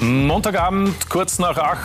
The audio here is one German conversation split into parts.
Montagabend, kurz nach acht.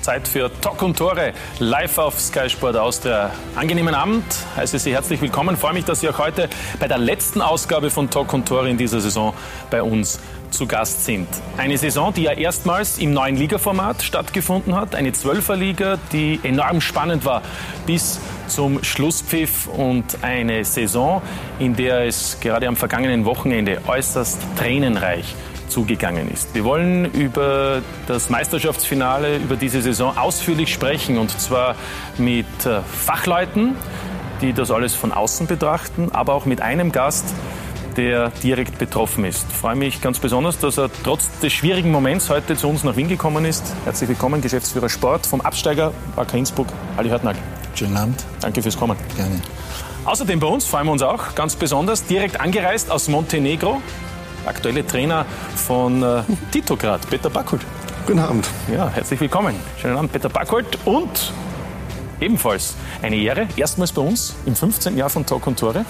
Zeit für Talk und Tore live auf Sky Sport Austria. Angenehmen Abend, heiße Sie herzlich willkommen. Freue mich, dass Sie auch heute bei der letzten Ausgabe von Talk und Tore in dieser Saison bei uns zu Gast sind. Eine Saison, die ja erstmals im neuen Ligaformat stattgefunden hat. Eine Zwölferliga, die enorm spannend war bis zum Schlusspfiff und eine Saison, in der es gerade am vergangenen Wochenende äußerst tränenreich zugegangen ist. Wir wollen über das Meisterschaftsfinale, über diese Saison ausführlich sprechen und zwar mit äh, Fachleuten, die das alles von außen betrachten, aber auch mit einem Gast, der direkt betroffen ist. Ich freue mich ganz besonders, dass er trotz des schwierigen Moments heute zu uns nach Wien gekommen ist. Herzlich willkommen, Geschäftsführer Sport vom Absteiger Wacker Innsbruck, Ali Hartnagel. Schönen Abend. Danke fürs Kommen. Gerne. Außerdem bei uns freuen wir uns auch ganz besonders, direkt angereist aus Montenegro, aktuelle Trainer von äh, Titograd, Peter Backholt. Guten Abend. Ja, herzlich willkommen. Schönen Abend, Peter Backholt. Und ebenfalls eine Ehre, erstmals bei uns im 15. Jahr von Talk und Tore.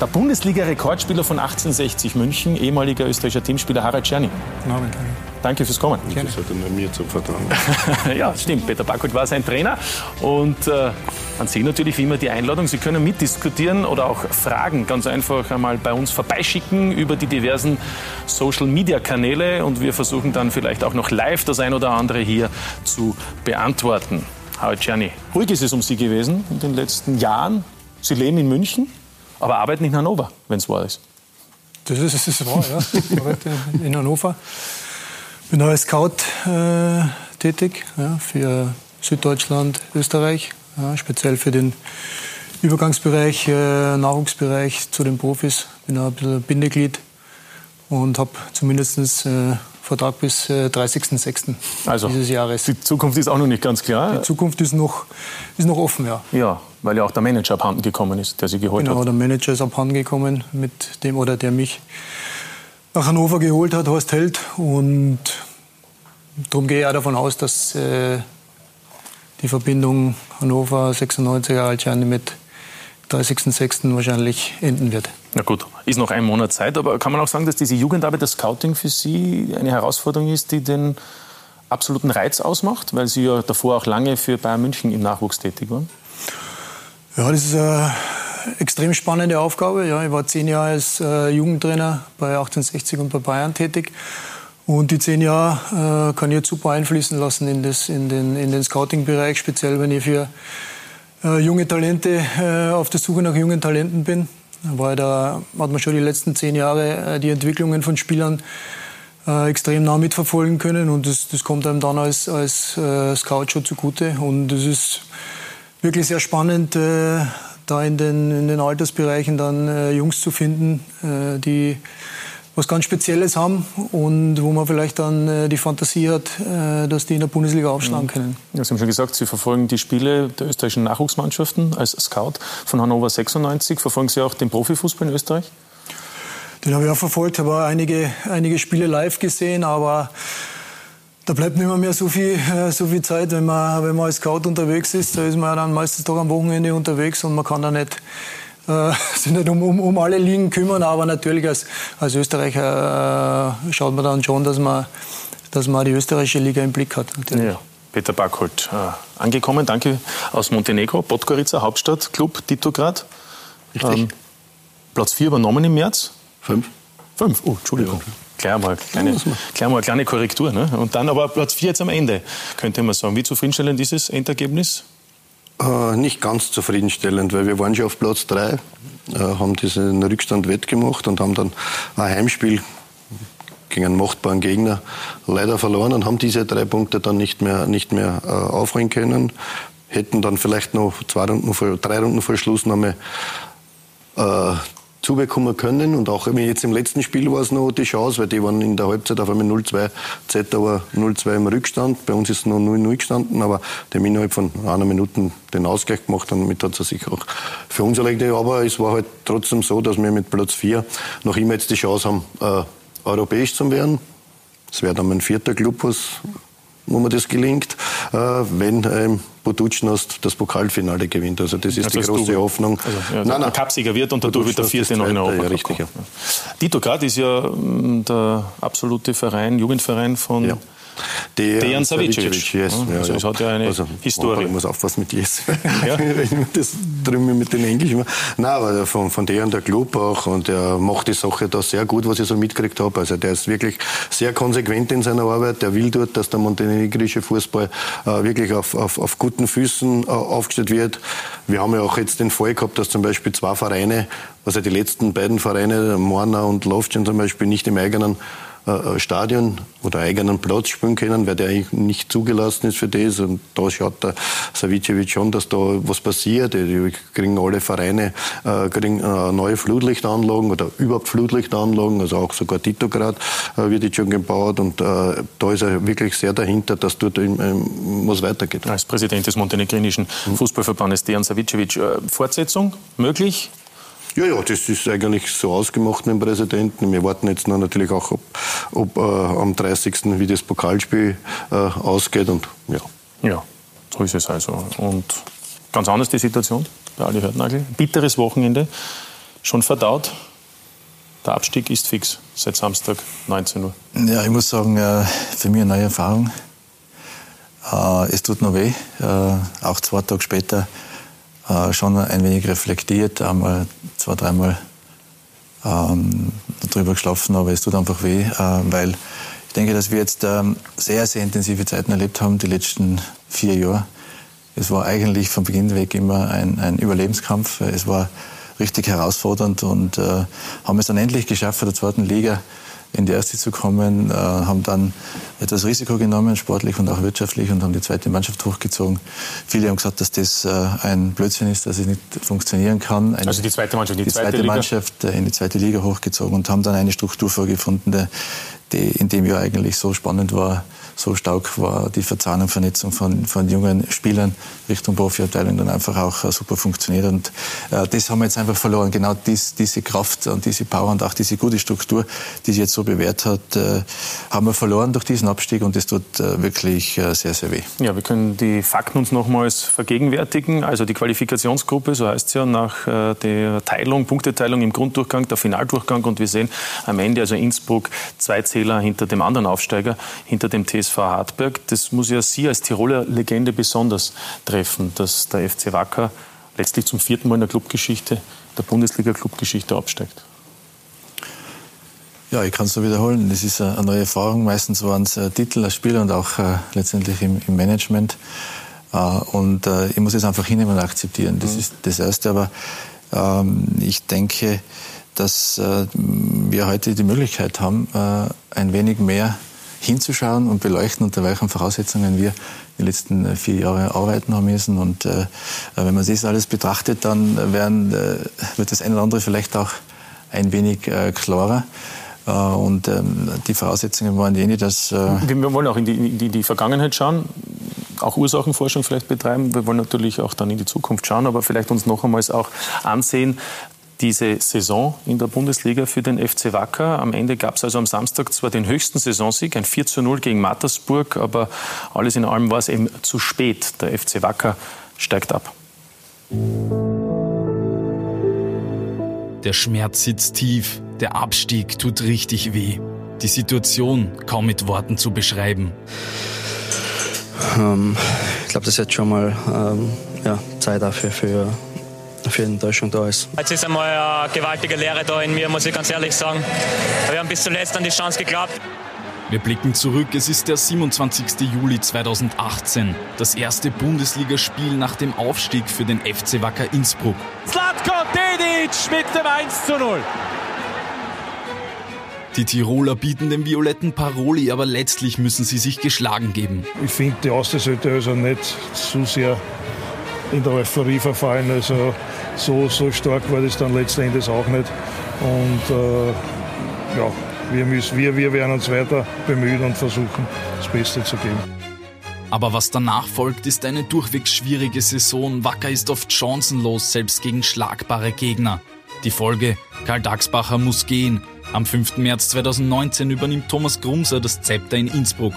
Der Bundesliga-Rekordspieler von 1860 München, ehemaliger österreichischer Teamspieler Harald Czerny. Guten Abend. Danke fürs Kommen. Das hat er nur mir zu vertrauen. ja, stimmt. Peter Backholt war sein Trainer. Und äh, an Sie natürlich wie immer die Einladung. Sie können mitdiskutieren oder auch Fragen ganz einfach einmal bei uns vorbeischicken über die diversen Social-Media-Kanäle. Und wir versuchen dann vielleicht auch noch live das ein oder andere hier zu beantworten. Harald Czerny, ruhig ist es um Sie gewesen in den letzten Jahren. Sie leben in München, aber arbeiten in Hannover, wenn es wahr ist. Das ist, das ist wahr, ja. Ich arbeite in Hannover. Bin als Scout äh, tätig ja, für Süddeutschland, Österreich, ja, speziell für den Übergangsbereich, äh, Nachwuchsbereich zu den Profis. Bin ein bisschen Bindeglied und habe zumindest äh, Vertrag bis äh, 30.06. Also, dieses Jahres. Die Zukunft ist auch noch nicht ganz klar. Die Zukunft ist noch, ist noch offen, ja. Ja, weil ja auch der Manager abhanden gekommen ist, der Sie geholt Genau, hat. der Manager ist abhanden gekommen mit dem oder der mich nach Hannover geholt hat, Horst Held. Und darum gehe ich auch davon aus, dass äh, die Verbindung Hannover 96er Altscherne mit 30.06. wahrscheinlich enden wird. Na gut, ist noch ein Monat Zeit, aber kann man auch sagen, dass diese Jugendarbeit, das Scouting für Sie eine Herausforderung ist, die den absoluten Reiz ausmacht, weil Sie ja davor auch lange für Bayern München im Nachwuchs tätig waren? Ja, das ist eine extrem spannende Aufgabe. Ja, ich war zehn Jahre als äh, Jugendtrainer bei 1860 und bei Bayern tätig. Und die zehn Jahre äh, kann ich jetzt super einfließen lassen in, das, in den, in den Scouting-Bereich, speziell wenn ich für äh, junge Talente auf der Suche nach jungen Talenten bin. Weil da hat man schon die letzten zehn Jahre äh, die Entwicklungen von Spielern äh, extrem nah mitverfolgen können. Und das, das kommt einem dann als, als äh, Scout schon zugute. Und es ist wirklich sehr spannend, da in den, in den Altersbereichen dann Jungs zu finden, die was ganz Spezielles haben und wo man vielleicht dann äh, die Fantasie hat, äh, dass die in der Bundesliga aufschlagen können. Ja, Sie haben schon gesagt, Sie verfolgen die Spiele der österreichischen Nachwuchsmannschaften als Scout von Hannover 96. Verfolgen Sie auch den Profifußball in Österreich? Den habe ich auch verfolgt, habe auch einige, einige Spiele live gesehen, aber da bleibt nicht mehr, mehr so viel, äh, so viel Zeit, wenn man, wenn man als Scout unterwegs ist. Da ist man ja dann meistens doch am Wochenende unterwegs und man kann da nicht, äh, sich nicht um, um, um alle Ligen kümmern. Aber natürlich als, als Österreicher äh, schaut man dann schon, dass man, dass man die österreichische Liga im Blick hat. Natürlich. Ja. Peter Backholt, äh, angekommen, danke, aus Montenegro, Podgorica, Hauptstadt, Club Titograd. Richtig. Platz 4 übernommen im März. Fünf. Fünf, oh, Entschuldigung. Gleich mal, kleine, gleich mal eine kleine Korrektur. Ne? Und dann aber Platz 4 jetzt am Ende, könnte man sagen. Wie zufriedenstellend ist das Endergebnis? Äh, nicht ganz zufriedenstellend, weil wir waren schon auf Platz drei, äh, haben diesen Rückstand wettgemacht und haben dann ein Heimspiel gegen einen machtbaren Gegner leider verloren und haben diese drei Punkte dann nicht mehr, nicht mehr äh, aufholen können. Hätten dann vielleicht noch zwei Runden vor, drei Runden vor Schluss noch mal äh, zubekommen können. Und auch jetzt im letzten Spiel war es noch die Chance, weil die waren in der Halbzeit auf einmal 0-2, Zetauer 0-2 im Rückstand. Bei uns ist es noch 0-0 gestanden, aber die haben innerhalb von einer Minute den Ausgleich gemacht und damit hat es sich auch für uns erlegt. Aber es war halt trotzdem so, dass wir mit Platz 4 noch immer jetzt die Chance haben, äh, europäisch zu werden. Es wäre dann mein vierter Club, was, wo mir das gelingt. äh, wenn ähm, Buducnost das Pokalfinale gewinnt. Also das ist also die große du, Hoffnung. Also, ja, nein, nein. Cupsieger wird und dadurch wird der vierte noch in Europa. Ja, richtig, ja. Dito Grad ist ja mm, der absolute Verein, Jugendverein von ja. Dejan Savicevic. Yes. Ja, also es hat ja eine also, Historie. Ich muss aufpassen mit Yes. Ja. das drüben mit den Englischen. Nein, aber von, von Dejan der Club auch und er macht die Sache da sehr gut, was ich so mitgekriegt habe. Also der ist wirklich sehr konsequent in seiner Arbeit. Der will dort, dass der montenegrische Fußball äh, wirklich auf, auf, auf guten Füßen äh, aufgestellt wird. Wir haben ja auch jetzt den Fall gehabt, dass zum Beispiel zwei Vereine, also die letzten beiden Vereine, Morna und Lovchen zum Beispiel, nicht im eigenen Stadion oder eigenen Platz spielen können, weil der eigentlich nicht zugelassen ist für das. Und da schaut der Savicevic schon, dass da was passiert. Die kriegen alle Vereine äh, kriegen, äh, neue Flutlichtanlagen oder überhaupt Flutlichtanlagen, also auch sogar Titograd äh, wird jetzt schon gebaut. Und äh, da ist er wirklich sehr dahinter, dass dort was weitergeht. Als Präsident des montenegrinischen Fußballverbandes Dejan Savicevic, äh, Fortsetzung möglich? Ja, ja, das ist eigentlich so ausgemacht mit dem Präsidenten. Wir warten jetzt noch natürlich auch, ob, ob äh, am 30. wie das Pokalspiel äh, ausgeht. Und, ja. ja, so ist es also. Und ganz anders die Situation bei Ali Hörtnagel. Bitteres Wochenende, schon verdaut. Der Abstieg ist fix seit Samstag 19 Uhr. Ja, ich muss sagen, äh, für mich eine neue Erfahrung. Äh, es tut noch weh. Äh, auch zwei Tage später äh, schon ein wenig reflektiert, einmal zwei, dreimal ähm, darüber geschlafen, aber es tut einfach weh, äh, weil ich denke, dass wir jetzt ähm, sehr, sehr intensive Zeiten erlebt haben, die letzten vier Jahre. Es war eigentlich von Beginn weg immer ein, ein Überlebenskampf. Es war richtig herausfordernd und äh, haben es dann endlich geschafft, in der zweiten Liga in die erste zu kommen, äh, haben dann etwas Risiko genommen, sportlich und auch wirtschaftlich, und haben die zweite Mannschaft hochgezogen. Viele haben gesagt, dass das äh, ein Blödsinn ist, dass es nicht funktionieren kann. Eine, also die zweite Mannschaft, die, die zweite, zweite Mannschaft äh, in die zweite Liga hochgezogen und haben dann eine Struktur vorgefunden, die in dem Jahr eigentlich so spannend war, so stark war die Verzahnung, Vernetzung von, von jungen Spielern Richtung Profiabteilung dann einfach auch äh, super funktioniert. Und äh, das haben wir jetzt einfach verloren. Genau dies, diese Kraft und diese Power und auch diese gute Struktur, die sich jetzt so bewährt hat, äh, haben wir verloren durch diesen Abstieg und das tut äh, wirklich äh, sehr, sehr weh. Ja, wir können die Fakten uns nochmals vergegenwärtigen. Also die Qualifikationsgruppe, so heißt es ja, nach äh, der Teilung, Punkteteilung im Grunddurchgang, der Finaldurchgang und wir sehen am Ende also Innsbruck zwei Zähler hinter dem anderen Aufsteiger, hinter dem TSV SV Hartberg. Das muss ja Sie als Tiroler Legende besonders treffen, dass der FC Wacker letztlich zum vierten Mal in der Clubgeschichte, der Bundesliga-Clubgeschichte absteigt. Ja, ich kann es so wiederholen. Das ist eine neue Erfahrung. Meistens waren es äh, Titel als Spieler und auch äh, letztendlich im, im Management. Äh, und äh, ich muss es einfach hinnehmen und akzeptieren. Das mhm. ist das Erste. Aber ähm, ich denke, dass äh, wir heute die Möglichkeit haben, äh, ein wenig mehr hinzuschauen und beleuchten, unter welchen Voraussetzungen wir die letzten äh, vier Jahre arbeiten haben müssen. Und äh, wenn man das alles betrachtet, dann werden, äh, wird das eine oder andere vielleicht auch ein wenig äh, klarer. Äh, und ähm, die Voraussetzungen waren jene, dass... Äh wir wollen auch in die, in die, die Vergangenheit schauen auch Ursachenforschung vielleicht betreiben. Wir wollen natürlich auch dann in die Zukunft schauen, aber vielleicht uns noch einmal auch ansehen, diese Saison in der Bundesliga für den FC Wacker. Am Ende gab es also am Samstag zwar den höchsten Saisonsieg, ein 4 zu 0 gegen Mattersburg, aber alles in allem war es eben zu spät. Der FC Wacker steigt ab. Der Schmerz sitzt tief, der Abstieg tut richtig weh. Die Situation kaum mit Worten zu beschreiben. Ähm, ich glaube, das ist jetzt schon mal ähm, ja, Zeit dafür für für Enttäuschung da ist. Jetzt ist einmal eine gewaltige Lehre da in mir, muss ich ganz ehrlich sagen. Wir haben bis zuletzt an die Chance geglaubt. Wir blicken zurück, es ist der 27. Juli 2018. Das erste Bundesligaspiel nach dem Aufstieg für den FC Wacker Innsbruck. Slatko Dedic mit dem 1 zu 0. Die Tiroler bieten dem violetten Paroli, aber letztlich müssen sie sich geschlagen geben. Ich finde, die Austria sollte also nicht zu sehr in der Euphorie verfallen. Also so, so stark war das dann letzten Endes auch nicht. Und äh, ja, wir, müssen, wir, wir werden uns weiter bemühen und versuchen, das Beste zu geben. Aber was danach folgt, ist eine durchweg schwierige Saison. Wacker ist oft chancenlos, selbst gegen schlagbare Gegner. Die Folge, Karl Daxbacher muss gehen. Am 5. März 2019 übernimmt Thomas Grumser das Zepter in Innsbruck.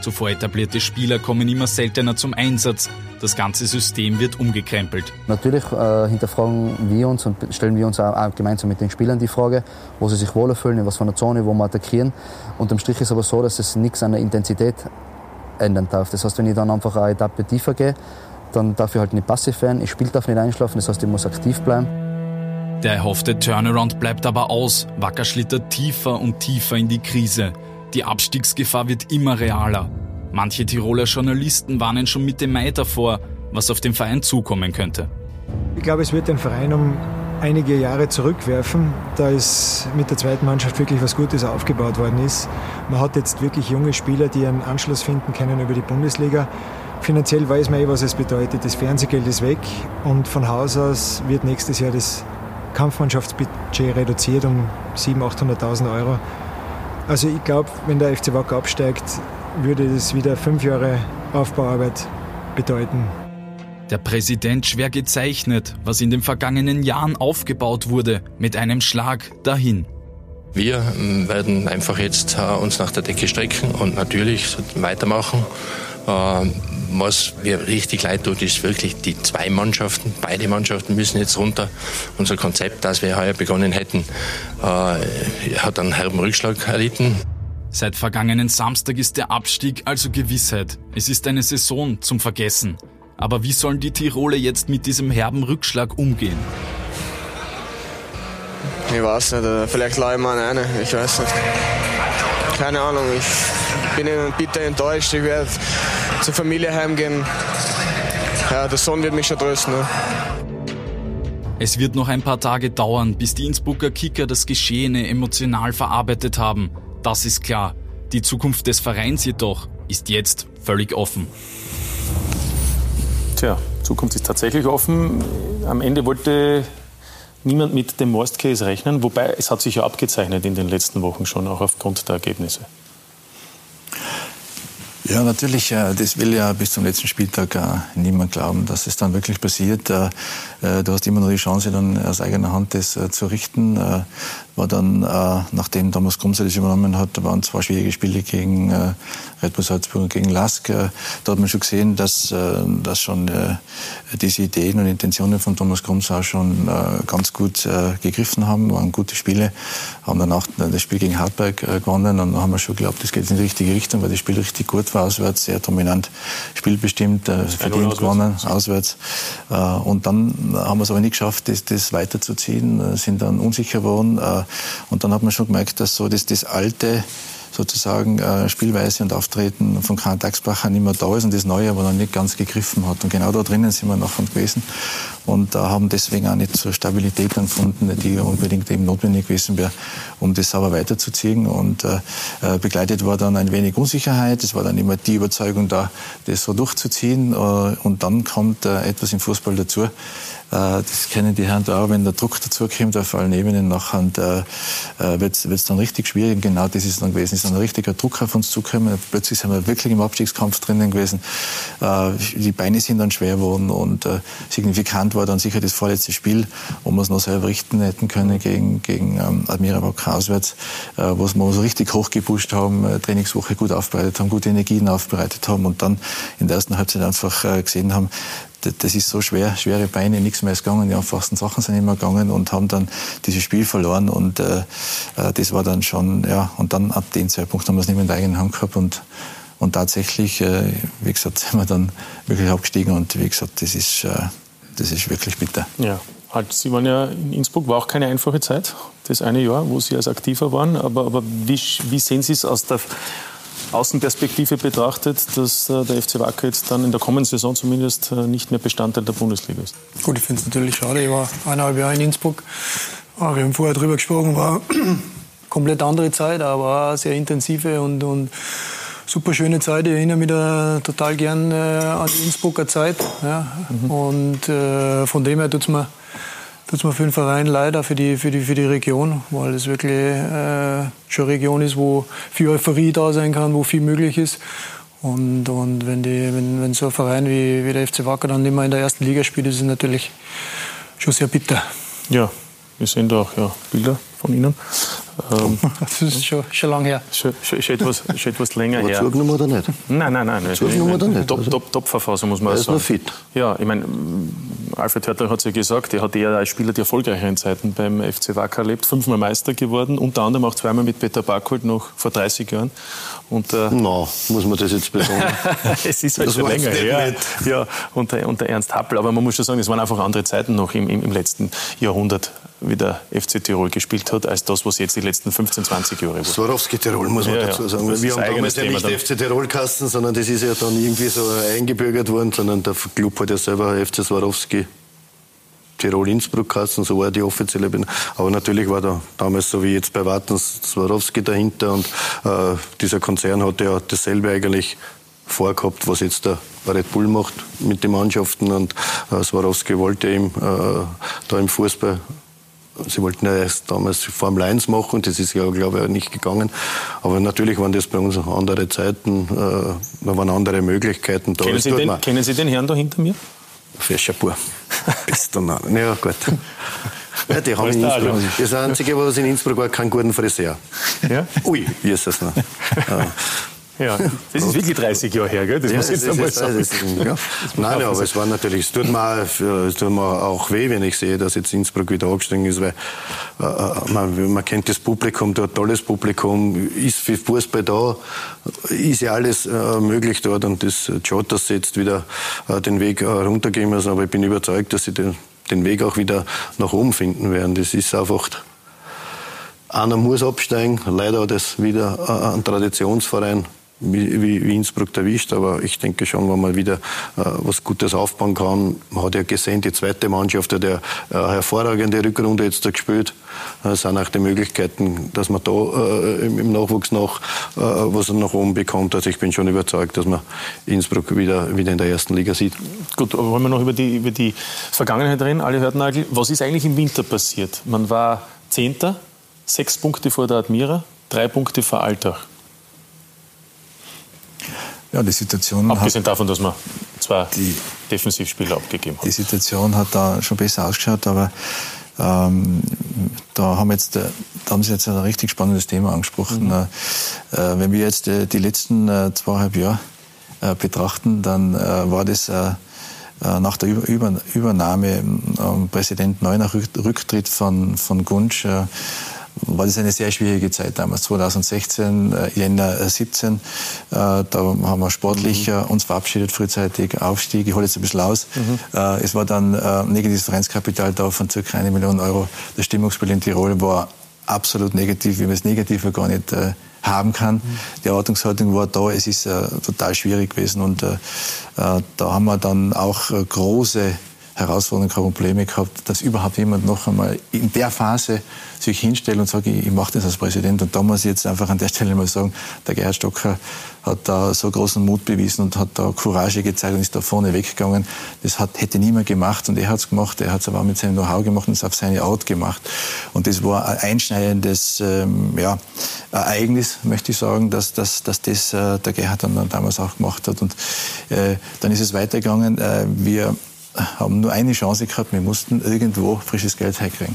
Zuvor etablierte Spieler kommen immer seltener zum Einsatz. Das ganze System wird umgekrempelt. Natürlich äh, hinterfragen wir uns und stellen wir uns auch, auch, gemeinsam mit den Spielern die Frage, wo sie sich wohler fühlen, in was für einer Zone, wo wir attackieren. Unterm Strich ist aber so, dass es nichts an der Intensität ändern darf. Das heißt, wenn ich dann einfach eine Etappe tiefer gehe, dann darf ich halt nicht passiv werden. Ich Spiel darf nicht einschlafen, das heißt, ich muss aktiv bleiben. Der erhoffte Turnaround bleibt aber aus. Wacker schlittert tiefer und tiefer in die Krise. Die Abstiegsgefahr wird immer realer. Manche Tiroler Journalisten warnen schon Mitte Mai davor, was auf den Verein zukommen könnte. Ich glaube, es wird den Verein um einige Jahre zurückwerfen, da es mit der zweiten Mannschaft wirklich was Gutes aufgebaut worden ist. Man hat jetzt wirklich junge Spieler, die einen Anschluss finden können über die Bundesliga. Finanziell weiß man eh, was es bedeutet. Das Fernsehgeld ist weg und von Haus aus wird nächstes Jahr das Kampfmannschaftsbudget reduziert um 700.000, 800.000 Euro. Also ich glaube, wenn der FC Wacker absteigt, würde das wieder fünf Jahre Aufbauarbeit bedeuten. Der Präsident schwer gezeichnet, was in den vergangenen Jahren aufgebaut wurde, mit einem Schlag dahin. Wir ähm, werden einfach jetzt äh, uns nach der Decke strecken und natürlich weitermachen. Äh, was mir richtig leid tut, ist wirklich die zwei Mannschaften. Beide Mannschaften müssen jetzt runter. Unser Konzept, das wir heuer begonnen hätten, äh, hat einen herben Rückschlag erlitten. Seit vergangenen Samstag ist der Abstieg also Gewissheit. Es ist eine Saison zum Vergessen. Aber wie sollen die Tiroler jetzt mit diesem herben Rückschlag umgehen? Ich weiß nicht, äh, vielleicht leih ich mal eine, ich weiß nicht. Keine Ahnung, ich bin bitter enttäuscht. Ich werde zur Familie heimgehen. Ja, der Sohn wird mich schon trösten. Ne? Es wird noch ein paar Tage dauern, bis die Innsbrucker Kicker das Geschehene emotional verarbeitet haben. Das ist klar. Die Zukunft des Vereins jedoch ist jetzt völlig offen. Tja, Zukunft ist tatsächlich offen. Am Ende wollte niemand mit dem Worst Case rechnen, wobei es hat sich ja abgezeichnet in den letzten Wochen schon, auch aufgrund der Ergebnisse. Ja, natürlich, äh, das will ja bis zum letzten Spieltag äh, niemand glauben, dass es dann wirklich passiert. Äh, du hast immer noch die Chance, dann aus eigener Hand das zu richten. War dann, nachdem Thomas Grumser das übernommen hat, waren zwei schwierige Spiele gegen Red Bull Salzburg und gegen Lask. Da hat man schon gesehen, dass, dass schon diese Ideen und Intentionen von Thomas Grumser auch schon ganz gut gegriffen haben, waren gute Spiele, haben dann auch das Spiel gegen Hartberg gewonnen und dann haben wir schon geglaubt, das geht in die richtige Richtung, weil das Spiel richtig gut war auswärts, sehr dominant spielbestimmt, äh, verdient gewonnen, auswärts. Äh, und dann haben wir es aber nicht geschafft, das, das weiterzuziehen, sind dann unsicher geworden. Äh, und dann hat man schon gemerkt, dass so das, das alte, sozusagen äh, Spielweise und Auftreten von Karl Daxbacher nicht mehr da ist und das Neue aber noch nicht ganz gegriffen hat. Und genau da drinnen sind wir noch von gewesen und haben deswegen auch nicht so Stabilität gefunden, die unbedingt eben notwendig gewesen wäre, um das sauber weiterzuziehen. Und äh, äh, begleitet war dann ein wenig Unsicherheit. Es war dann immer die Überzeugung da, das so durchzuziehen. Äh, und dann kommt äh, etwas im Fußball dazu, äh, das kennen die Herren da auch, wenn der Druck dazu kommt auf allen Ebenen, nachher äh, wird es dann richtig schwierig. Genau das ist dann gewesen. Es ist ein richtiger Druck auf uns zugekommen. Plötzlich sind wir wirklich im Abstiegskampf drinnen gewesen. Die Beine sind dann schwer geworden und signifikant war dann sicher das vorletzte Spiel, wo wir es noch selber richten hätten können gegen, gegen ähm, Admira Wacker auswärts, äh, wo wir so richtig hochgepusht haben, äh, Trainingswoche gut aufbereitet haben, gute Energien aufbereitet haben und dann in der ersten Halbzeit einfach äh, gesehen haben, das ist so schwer, schwere Beine, nichts mehr ist gegangen, die einfachsten Sachen sind immer gegangen und haben dann dieses Spiel verloren und äh, äh, das war dann schon, ja, und dann ab dem Zeitpunkt haben wir es nicht mehr in der eigenen Hand gehabt und, und tatsächlich, äh, wie gesagt, sind wir dann wirklich abgestiegen und wie gesagt, das ist, äh, das ist wirklich bitter. Ja. Halt, Sie waren ja in Innsbruck, war auch keine einfache Zeit, das eine Jahr, wo Sie als aktiver waren. Aber, aber wie, wie sehen Sie es aus der Außenperspektive betrachtet, dass äh, der FC Wacker jetzt dann in der kommenden Saison zumindest äh, nicht mehr Bestandteil der Bundesliga ist? Gut, ich finde es natürlich schade. Ich war eineinhalb Jahre in Innsbruck. Ah, wir haben vorher darüber gesprochen, war eine komplett andere Zeit, aber eine sehr intensive und, und super schöne Zeit. Ich erinnere mich da total gern äh, an die Innsbrucker Zeit. Ja. Mhm. Und äh, von dem her tut es mir mir für den Verein leider, für die, für die, für die Region, weil es wirklich äh, schon eine Region ist, wo viel Euphorie da sein kann, wo viel möglich ist. Und, und wenn, die, wenn, wenn so ein Verein wie, wie der FC Wacker dann immer in der ersten Liga spielt, ist es natürlich schon sehr bitter. Ja, wir sehen da auch ja, Bilder von Ihnen. Ähm, das ist schon, schon lange her. Schon, schon, schon, etwas, schon etwas länger Aber her. zugenommen oder nicht? Nein, nein, nein. Zugenommen oder nicht? Top, top, top Verfassung, muss man Er auch ist sagen. noch fit. Ja, ich meine, Alfred Hörter hat es ja gesagt, er hat eher als Spieler die erfolgreicheren Zeiten beim FC Wacker erlebt. Fünfmal Meister geworden, unter anderem auch zweimal mit Peter Barkholt noch vor 30 Jahren. Und, äh, Na, muss man das jetzt betonen. es ist halt Das schon länger her. Ja, unter, unter Ernst Happel. Aber man muss schon sagen, es waren einfach andere Zeiten noch im, im, im letzten Jahrhundert, wie der FC Tirol gespielt hat, als das, was jetzt die letzten 15, 20 Jahre war. Swarovski Tirol, muss man Ja, ja. dazu sagen. Das wir ist haben damals ja nicht FC Tirol-Kasten, sondern das ist ja dann irgendwie so eingebürgert worden, sondern der Club hat ja selber FC Swarovski Tirol-Innsbruck-Kasten, so war die offizielle Benennung. Aber natürlich war da damals so wie jetzt bei Wartens Swarovski dahinter und äh, dieser Konzern hatte ja dasselbe eigentlich vorgehabt, was jetzt der Red Bull macht mit den Mannschaften und äh, Swarovski wollte eben äh, da im Fußball Sie wollten ja erst damals Formel 1 machen und das ist ja, glaube ich, nicht gegangen. Aber natürlich waren das bei uns andere Zeiten, äh, da waren andere Möglichkeiten da. Kennen Sie, den, kennen Sie den Herrn da hinter mir? Fescher Bub. Bester Name. Ja, gut. Ja, die haben in du Innsbruck, das Einzige, was in Innsbruck war, keinen guten Friseur. Ja? Ui, wie ist das noch? Ja. Das ist wirklich 30 Jahre her, gell? Das Ja, muss ich jetzt einmal sagen. ist- ja. Nein, aber es war natürlich, es tut mir, auch, es tut mir auch weh, wenn ich sehe, dass jetzt Innsbruck wieder abgestiegen ist, weil äh, man, man kennt das Publikum, dort tolles Publikum, ist für Fußball da, ist ja alles äh, möglich dort und das sie jetzt wieder äh, den Weg äh, runtergehen müssen, aber ich bin überzeugt, dass sie den, den Weg auch wieder nach oben finden werden. Das ist einfach einer muss absteigen. Leider hat es wieder äh, ein Traditionsverein wie, wie Innsbruck erwischt. Aber ich denke schon, wenn man wieder äh, was Gutes aufbauen kann. Man hat ja gesehen, die zweite Mannschaft hat ja äh, hervorragende Rückrunde jetzt da gespielt. Es sind auch die Möglichkeiten, dass man da äh, im Nachwuchs noch äh, was nach oben bekommt. Also ich bin schon überzeugt, dass man Innsbruck wieder, wieder in der ersten Liga sieht. Gut, aber wollen wir noch über die, über die Vergangenheit reden? Alle hörten Nagel. Was ist eigentlich im Winter passiert? Man war Zehnter, sechs Punkte vor der Admira, drei Punkte vor Altach. Ja, die Situation hat, Abgesehen davon, dass man zwei Defensivspieler abgegeben hat. die Situation hat da schon besser ausgeschaut, aber ähm, da haben, jetzt, äh, da haben Sie jetzt ein richtig spannendes Thema angesprochen. Mhm. Äh, wenn wir jetzt äh, die letzten äh, zweieinhalb Jahre äh, betrachten, dann äh, war das äh, äh, nach der Über Über Übernahme ähm, Präsident Neuner Rück- Rücktritt von, von Gunsch äh, war das eine sehr schwierige Zeit damals, 2016, äh, Jänner äh, 17. Äh, da haben wir sportlich äh, uns verabschiedet, frühzeitig Aufstieg. Ich hole jetzt ein bisschen aus. Äh, es war dann äh, negatives Vereinskapital da von ca. eine Million Euro. Das Stimmungsbild in Tirol war absolut negativ, wie man es negativer gar nicht äh, haben kann. Die Erwartungshaltung war da, es ist äh, total schwierig gewesen und äh, äh, da haben wir dann auch äh, große Herausforderungen, keine Probleme gehabt, dass überhaupt jemand noch einmal in der Phase sich hinstellt und sagt, ich, ich mache das als Präsident. Und da muss ich jetzt einfach an der Stelle mal sagen, der Gerhard Stocker hat da so großen Mut bewiesen und hat da Courage gezeigt und ist da vorne weggegangen. Das hat, hätte niemand gemacht und er hat es gemacht. Er hat es aber auch mit seinem Know-how gemacht und es auf seine Art gemacht. Und das war ein einschneidendes ähm, ja, Ereignis, möchte ich sagen, dass, dass, dass das äh, der Gerhard dann, dann damals auch gemacht hat. Und äh, dann ist es weitergegangen. Äh, wir haben nur eine Chance gehabt, wir mussten irgendwo frisches Geld herkriegen.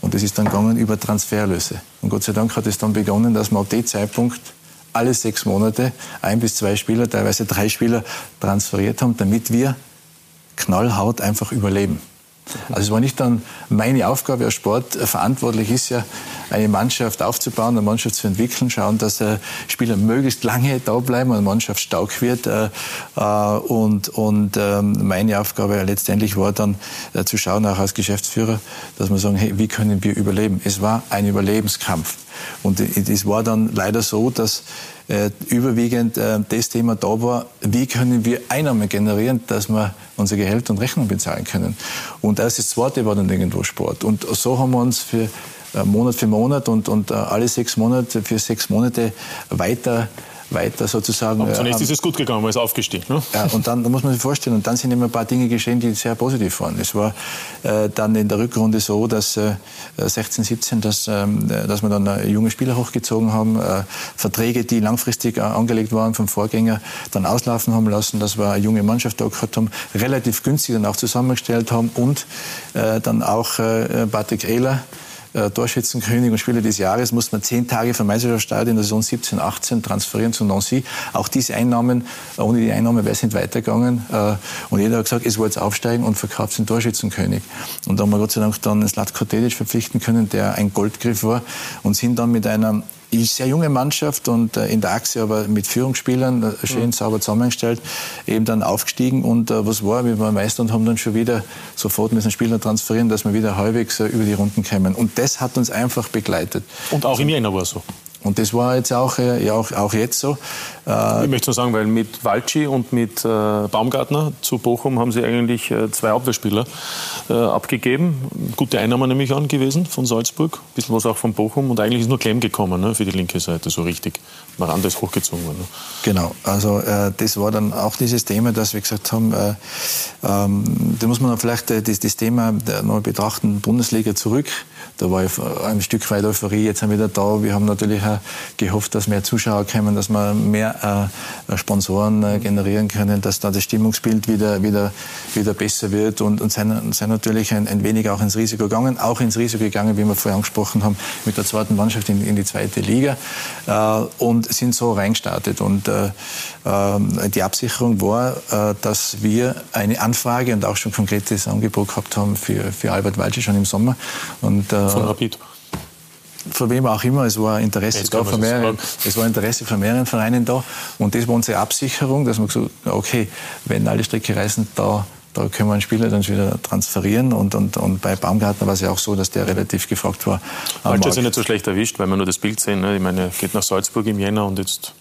Und das ist dann gegangen über Transferlöse. Und Gott sei Dank hat es dann begonnen, dass wir ab dem Zeitpunkt alle sechs Monate ein bis zwei Spieler, teilweise drei Spieler transferiert haben, damit wir knallhart einfach überleben. Also es war nicht dann meine Aufgabe als Sport. Verantwortlich ist ja, eine Mannschaft aufzubauen, eine Mannschaft zu entwickeln, schauen, dass äh, Spieler möglichst lange da bleiben, eine Mannschaft stark wird. Äh, äh, und und ähm, meine Aufgabe letztendlich war dann äh, zu schauen, auch als Geschäftsführer, dass wir sagen, hey, wie können wir überleben? Es war ein Überlebenskampf. Und es war dann leider so, dass äh, überwiegend äh, das Thema da war, wie können wir Einnahmen generieren, dass wir unsere Gehälter und Rechnungen bezahlen können. Und erst das zweite war dann irgendwo Sport. Und so haben wir uns für äh, Monat für Monat und, und äh, alle sechs Monate für sechs Monate weiter weiter sozusagen. Aber zunächst äh, ist es gut gegangen, man ist aufgestiegen. Ne? ja, und dann da muss man sich vorstellen, und dann sind immer ein paar Dinge geschehen, die sehr positiv waren. Es war äh, dann in der Rückrunde so, dass äh, 16, 17, dass, ähm, dass wir dann äh, junge Spieler hochgezogen haben, äh, Verträge, die langfristig äh, angelegt waren vom Vorgänger, dann auslaufen haben lassen, dass wir eine junge Mannschaft da gehabt haben, relativ günstig dann auch zusammengestellt haben und äh, dann auch äh, Patrick Ehler, äh, Torschützenkönig und Spieler des Jahres, musste man zehn Tage vom Meisterschaftsstadion in der Saison 17, 18 transferieren zu Nancy. Auch diese Einnahmen, äh, ohne die Einnahmen wäre es nicht weitergegangen. Äh, und jeder hat gesagt, es wollte jetzt aufsteigen und verkauft den Torschützenkönig. Und da haben wir Gott sei Dank dann Slatko Tedic verpflichten können, der ein Goldgriff war und sind dann mit einer ist sehr junge Mannschaft und äh, in der Achse aber mit Führungsspielern äh, schön sauber zusammengestellt, eben dann aufgestiegen und äh, was war, wir waren Meister und haben dann schon wieder sofort müssen Spieler transferieren, dass wir wieder halbwegs über die Runden kommen. Und das hat uns einfach begleitet. Und auch im Jänner war es so. Und das war jetzt auch, ja, auch, auch jetzt so. Äh, ich möchte nur sagen, weil mit Walci und mit äh, Baumgartner zu Bochum haben sie eigentlich äh, zwei Abwehrspieler äh, abgegeben. Gute Einnahme nämlich an gewesen von Salzburg, ein bisschen was auch von Bochum. Und eigentlich ist nur Clem gekommen ne, für die linke Seite, so richtig. Maranda ist hochgezogen worden. Ne? Genau, also äh, das war dann auch dieses Thema, dass wir gesagt haben, ähm, da muss man vielleicht das, das Thema noch betrachten, Bundesliga zurück. Da war ein Stück weit Euphorie, jetzt sind wir wieder da. Wir haben natürlich auch gehofft, dass mehr Zuschauer kommen, dass wir mehr äh, Sponsoren äh, generieren können, dass da das Stimmungsbild wieder, wieder, wieder besser wird und, und sind, natürlich ein, ein wenig auch ins Risiko gegangen, auch ins Risiko gegangen, wie wir vorher angesprochen haben, mit der zweiten Mannschaft in, in die zweite Liga äh, und sind so reingestartet. Und äh, äh, die Absicherung war, äh, dass wir eine Anfrage und auch schon konkretes Angebot gehabt haben für, für Albert Walsche schon im Sommer. Und von Rapid von wem auch immer, es war Interesse da von mehreren, es war Interesse von mehreren Vereinen da und das war unsere Absicherung, dass wir gesagt okay, wenn alle Stricke reißen, da da können wir einen Spieler dann wieder transferieren. Und, und, und bei Baumgartner war es ja auch so, dass der relativ gefragt war. Ist ja nicht so schlecht erwischt, weil wir nur das Bild sehen. Ne? Ich meine, er geht nach Salzburg im Jänner und jetzt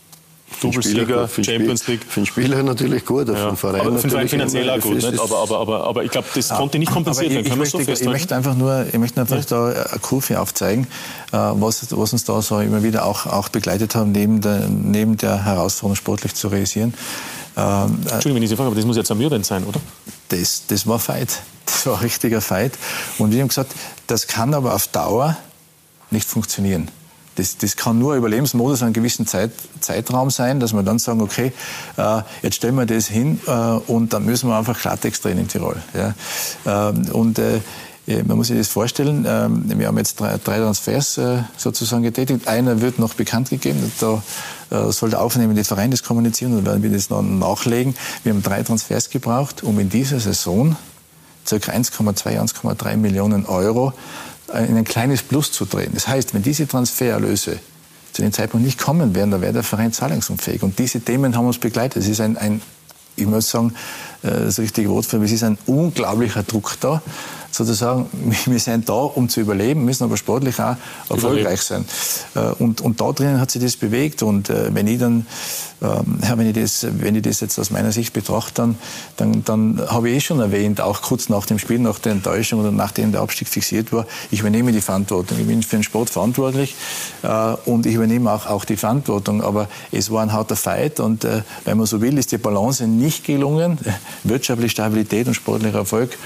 Doublesieger, Champions League. Für den Spieler natürlich gut, ja. für den Verein aber für den Verein finanziell auch gut. Aber, aber, aber, aber ich glaube, das konnte nicht kompensiert werden. Können wir so festhalten? Ich möchte einfach nur, ich möchte einfach ja. da eine Kurve aufzeigen, äh, was, was uns da so immer wieder auch, auch begleitet hat, neben der, neben der Herausforderung sportlich zu realisieren. Ähm, äh, Entschuldigung, wenn ich Sie frage, aber das muss jetzt zermürbend sein, oder? Das, das war Fight. Das war ein richtiger Fight. Und wir haben gesagt, das kann aber auf Dauer nicht funktionieren. Das, das kann nur Überlebensmodus einen gewissen Zeit, Zeitraum sein, dass wir dann sagen, okay, äh, jetzt stellen wir das hin äh, und dann müssen wir einfach Klartext drehen in Tirol. Ja? Ähm, und äh, man muss sich das vorstellen, ähm, wir haben jetzt drei, drei Transfers äh, sozusagen getätigt. Einer wird noch bekannt gegeben, da äh, soll der aufnehmende Verein das kommunizieren und werden wir das dann nachlegen. Wir haben drei Transfers gebraucht, um in dieser Saison ca. 1,2, 1,3 Millionen Euro äh, in ein kleines Plus zu drehen. Das heißt, wenn diese Transfererlöse zu dem Zeitpunkt nicht kommen werden, dann wäre der Verein zahlungsunfähig. Und diese Themen haben uns begleitet. Es ist ein, ein ich muss sagen, äh, das richtige Wort für, es ist ein unglaublicher Druck da sozusagen, wir sind da, um zu überleben, müssen aber sportlich auch erfolgreich sein. Äh, und, und da drinnen hat sich das bewegt. Und äh, wenn ich dann, ähm, wenn ich das, wenn ich das jetzt aus meiner Sicht betrachte, dann, dann, dann habe ich eh schon erwähnt, auch kurz nach dem Spiel, nach der Enttäuschung oder nachdem der Abstieg fixiert war, ich übernehme die Verantwortung. Ich bin für den Sport verantwortlich äh, und ich übernehme auch, auch die Verantwortung. Aber es war ein harter Fight und wenn man so will, ist die Balance nicht gelungen. Wirtschaftliche Stabilität und sportlicher Erfolg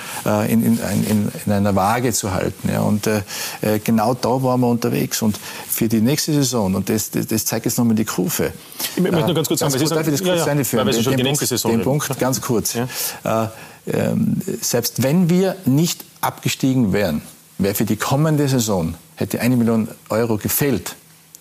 in, in, in in, einer Waage zu halten. Ja. Und äh, äh, genau da waren wir unterwegs. Und für die nächste Saison, und das, das, das zeigt jetzt nochmal die Kurve. Ich möchte nur ganz kurz sagen, ganz kurz, darf ich das kurz ja, einführen? Weil den, den, Punkt, Saison den Punkt ganz kurz. Ja. Äh, äh, selbst wenn wir nicht abgestiegen wären, wäre für die kommende Saison, hätte eine Million Euro gefehlt,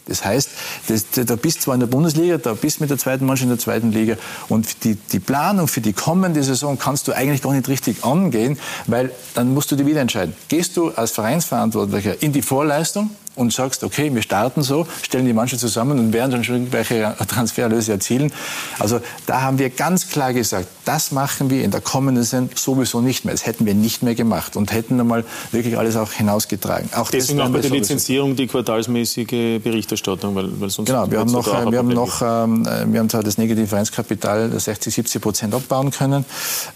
das heißt, das, da bist du zwar in der Bundesliga, da bist du mit der zweiten Mannschaft in der zweiten Liga und die, die Planung für die kommende Saison kannst du eigentlich gar nicht richtig angehen, weil dann musst du dir wieder entscheiden. Gehst du als Vereinsverantwortlicher in die Vorleistung und sagst, okay, wir starten so, stellen die Mannschaft zusammen und werden dann schon irgendwelche Transferlöse erzielen. Also da haben wir ganz klar gesagt, das machen wir in der kommenden Saison sowieso nicht mehr. Das hätten wir nicht mehr gemacht und hätten einmal wirklich alles auch hinausgetragen. Auch Deswegen auch bei der Lizenzierung die quartalsmäßige Berichterstattung, weil, weil sonst genau, wir haben noch, wir haben noch, ähm, wir haben zwar das negative Vereinskapital 60, 70 Prozent abbauen können.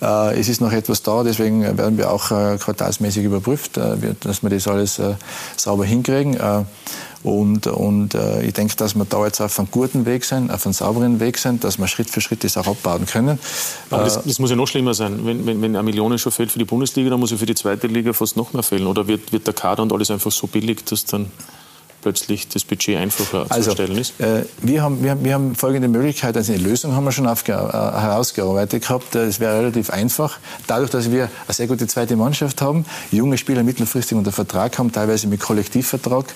Äh, es ist noch etwas da, deswegen werden wir auch äh, quartalsmäßig überprüft, äh, dass wir das alles äh, sauber hinkriegen. Und, und äh, ich denke, dass wir da jetzt auf einem guten Weg sind, auf einem sauberen Weg sind, dass wir Schritt für Schritt das auch abbauen können. Aber das, äh, das muss ja noch schlimmer sein. Wenn, wenn, wenn eine Million schon fehlt für die Bundesliga, dann muss ja für die zweite Liga fast noch mehr fehlen. Oder wird, wird der Kader und alles einfach so billig, dass dann plötzlich das Budget einfacher also, zu erstellen ist? Äh, wir, haben, wir, haben, wir haben folgende Möglichkeit, also eine Lösung haben wir schon äh, herausgearbeitet gehabt. Es wäre relativ einfach. Dadurch, dass wir eine sehr gute zweite Mannschaft haben, junge Spieler mittelfristig unter Vertrag haben, teilweise mit Kollektivvertrag,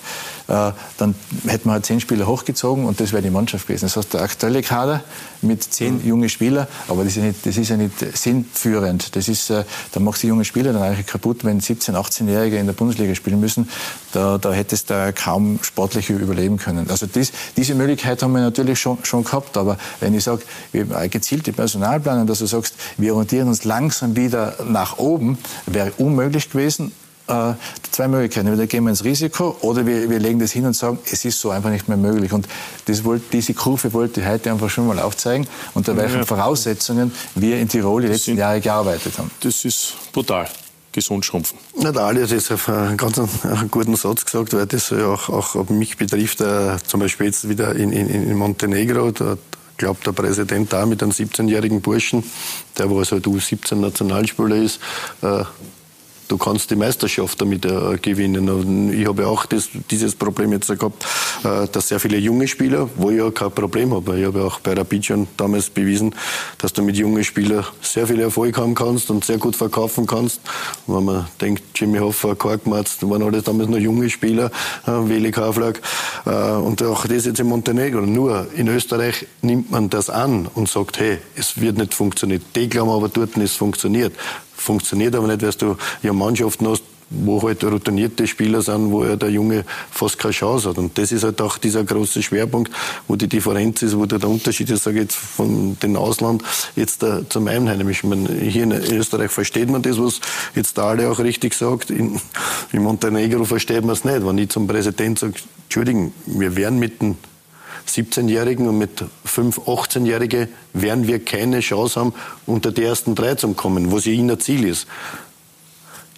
äh, dann hätten wir halt zehn Spieler hochgezogen und das wäre die Mannschaft gewesen. Das heißt, der aktuelle Kader mit zehn mhm. junge Spieler, aber das ist ja nicht, das ist ja nicht sinnführend. Das ist, äh, da machst du junge Spieler dann eigentlich kaputt, wenn 17-, 18-Jährige in der Bundesliga spielen müssen. Da, da hättest du kaum sportlich überleben können. Also dies, diese Möglichkeit haben wir natürlich schon, schon gehabt. Aber wenn ich sage, wir gezielte Personalplanung, dass du sagst, wir orientieren uns langsam wieder nach oben, wäre unmöglich gewesen äh, zwei Möglichkeiten. Entweder gehen wir ins Risiko oder wir, wir legen das hin und sagen, es ist so einfach nicht mehr möglich. Und das wollte, diese Kurve wollte ich heute einfach schon mal aufzeigen, unter welchen ja. Voraussetzungen wir in Tirol die letzten Jahre gearbeitet haben. Das ist brutal gesund schrumpfen? Na, der Ali hat jetzt einen ganz einen guten Satz gesagt, weil das auch, auch mich betrifft. Äh, zum Beispiel jetzt wieder in, in, in Montenegro, da glaubt der Präsident da mit einem 17-jährigen Burschen, der wo also U17 Nationalspieler ist, äh, du kannst die Meisterschaft damit äh, gewinnen. Und ich habe auch das, dieses Problem jetzt gehabt, äh, dass sehr viele junge Spieler, wo ich ja kein Problem habe. Ich habe auch bei Rapid schon damals bewiesen, dass du mit jungen Spielern sehr viel Erfolg haben kannst und sehr gut verkaufen kannst. Und wenn man denkt, Jimmy Hoffa, Korkmatz, waren alles damals noch junge Spieler, äh, Weli Kauflag. Äh, und auch das jetzt in Montenegro. Nur in Österreich nimmt man das an und sagt, hey, es wird nicht funktionieren. Die glauben aber dort, es funktioniert funktioniert aber nicht, weil du ja Mannschaften hast, wo halt routinierte Spieler sind, wo ja der Junge fast keine Chance hat. Und das ist halt auch dieser große Schwerpunkt, wo die Differenz ist, wo der, Unterschied ist, sage ich jetzt, von dem Ausland jetzt da, zum Einheimischen. Ich meine, hier in Österreich versteht man das, was jetzt da alle auch richtig sagt. In, in Montenegro versteht man es nicht. Wenn ich zum Präsident sage, Entschuldigen, wir werden mit dem 17-Jährigen und mit 5-, 18-Jährigen werden wir keine Chance haben, unter die ersten drei zu kommen, was ja ihnen Ziel ist.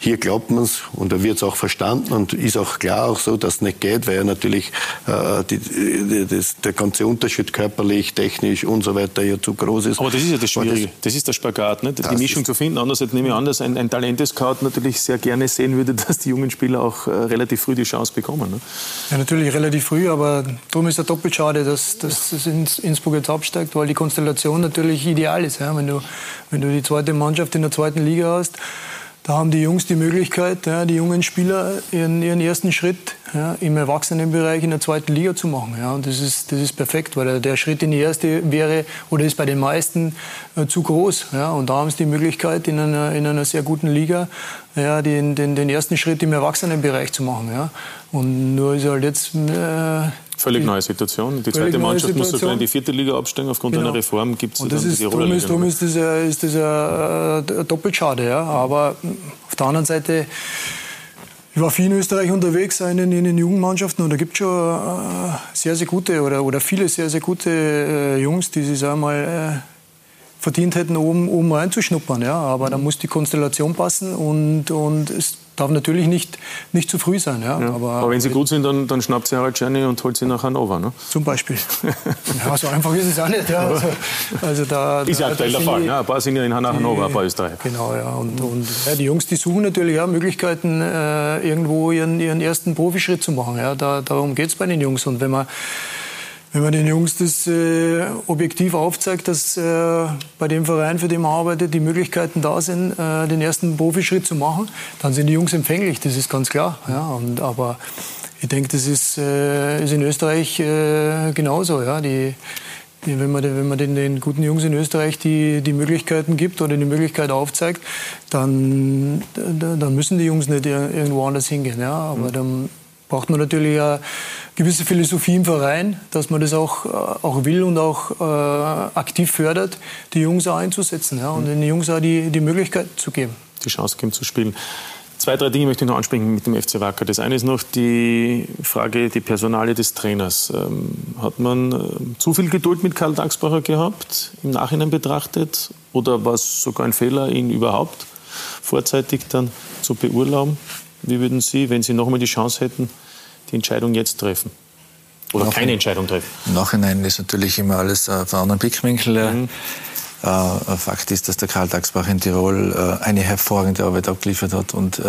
Hier glaubt man es und da wird es auch verstanden und ist auch klar auch so, dass es nicht geht, weil ja natürlich äh, die, die, das, der ganze Unterschied körperlich, technisch und so weiter ja zu groß ist. Aber das ist ja das Schwierige, das, das, ist der Spagat, ne? die Mischung zu finden. Andererseits nehme ich an, dass ein, ein Talentescout natürlich sehr gerne sehen würde, dass die jungen Spieler auch äh, relativ früh die Chance bekommen. Ne? Ja, natürlich relativ früh, aber darum ist es doppelt schade, dass, dass das Innsbruck jetzt absteigt, weil die Konstellation natürlich ideal ist. Ja? Wenn, du, wenn du die zweite Mannschaft in der zweiten Liga hast, da haben die Jungs die Möglichkeit, ja, die jungen Spieler ihren, ihren ersten Schritt ja, im Erwachsenenbereich in der zweiten Liga zu machen. Ja. Und das ist, das ist perfekt, weil der Schritt in die erste wäre oder ist bei den meisten äh, zu groß. Ja. Und da haben sie die Möglichkeit, in einer, in einer sehr guten Liga ja, den, den, den ersten Schritt im Erwachsenenbereich zu machen. Ja. Und nur ist halt jetzt äh, Völlig neue Situation. Die zweite Mannschaft muss sogar in die vierte Liga absteigen. Aufgrund genau. einer Reform gibt es dann ist, die Rolle. Darum ist das, ist das äh, doppelt schade. Ja. Aber auf der anderen Seite, ich war viel in Österreich unterwegs in den, in den Jugendmannschaften und da gibt es schon äh, sehr, sehr gute oder, oder viele sehr, sehr gute äh, Jungs, die sich einmal äh, verdient hätten, oben, oben reinzuschnuppern. Ja. Aber da muss die Konstellation passen und, und es darf natürlich nicht, nicht zu früh sein. Ja. ja. Aber, aber, wenn sie gut sind, dann, dann schnappt sie Harald Czerny und holt sie nach Hannover. Ne? Zum Beispiel. ja, so einfach ist es auch nicht. Ja. Also, also da, ist ja aktuell der Fall. Die, ja, ein paar sind ja in Hannover, ein paar Österreich. Genau, ja. Und, und ja, die Jungs, die suchen natürlich auch Möglichkeiten, äh, irgendwo ihren, ihren ersten Profischritt zu machen. Ja. Da, darum geht es bei den Jungs. Und wenn man wenn man den Jungs das äh, objektiv aufzeigt, dass äh, bei dem Verein, für den man arbeitet, die Möglichkeiten da sind, äh, den ersten Profischritt zu machen, dann sind die Jungs empfänglich, das ist ganz klar. Ja, und, aber ich denke, das ist, äh, ist in Österreich äh, genauso. Ja, die, die, wenn man, wenn man den, den, guten Jungs in Österreich die, die Möglichkeiten gibt oder die Möglichkeit aufzeigt, dann, dann müssen die Jungs nicht irgendwo anders hingehen. Ja, aber mhm. dann braucht man natürlich eine gewisse Philosophie im Verein, dass man das auch, äh, auch will und auch äh, aktiv fördert, die Jungs auch einzusetzen ja, und den Jungs auch die, die Möglichkeit zu geben. Die Chance geben zu spielen. Zwei, drei Dinge möchte ich noch ansprechen mit dem FC Wacker. Das eine ist noch die Frage, die Personale des Trainers. Ähm, hat man äh, zu viel Geduld mit Karl Dagsbacher gehabt, im Nachhinein betrachtet? Oder war es sogar ein Fehler, ihn überhaupt vorzeitig dann zu beurlauben? Wie würden Sie, wenn Sie noch einmal die Chance hätten, die Entscheidung jetzt treffen? Oder Nach keine Entscheidung treffen? Im Nachhinein ist natürlich immer alles äh, von anderen Blickwinkel. Äh, mhm. Äh, Fakt ist, dass der Karl Dagsbach in Tirol eine hervorragende Arbeit abgeliefert hat und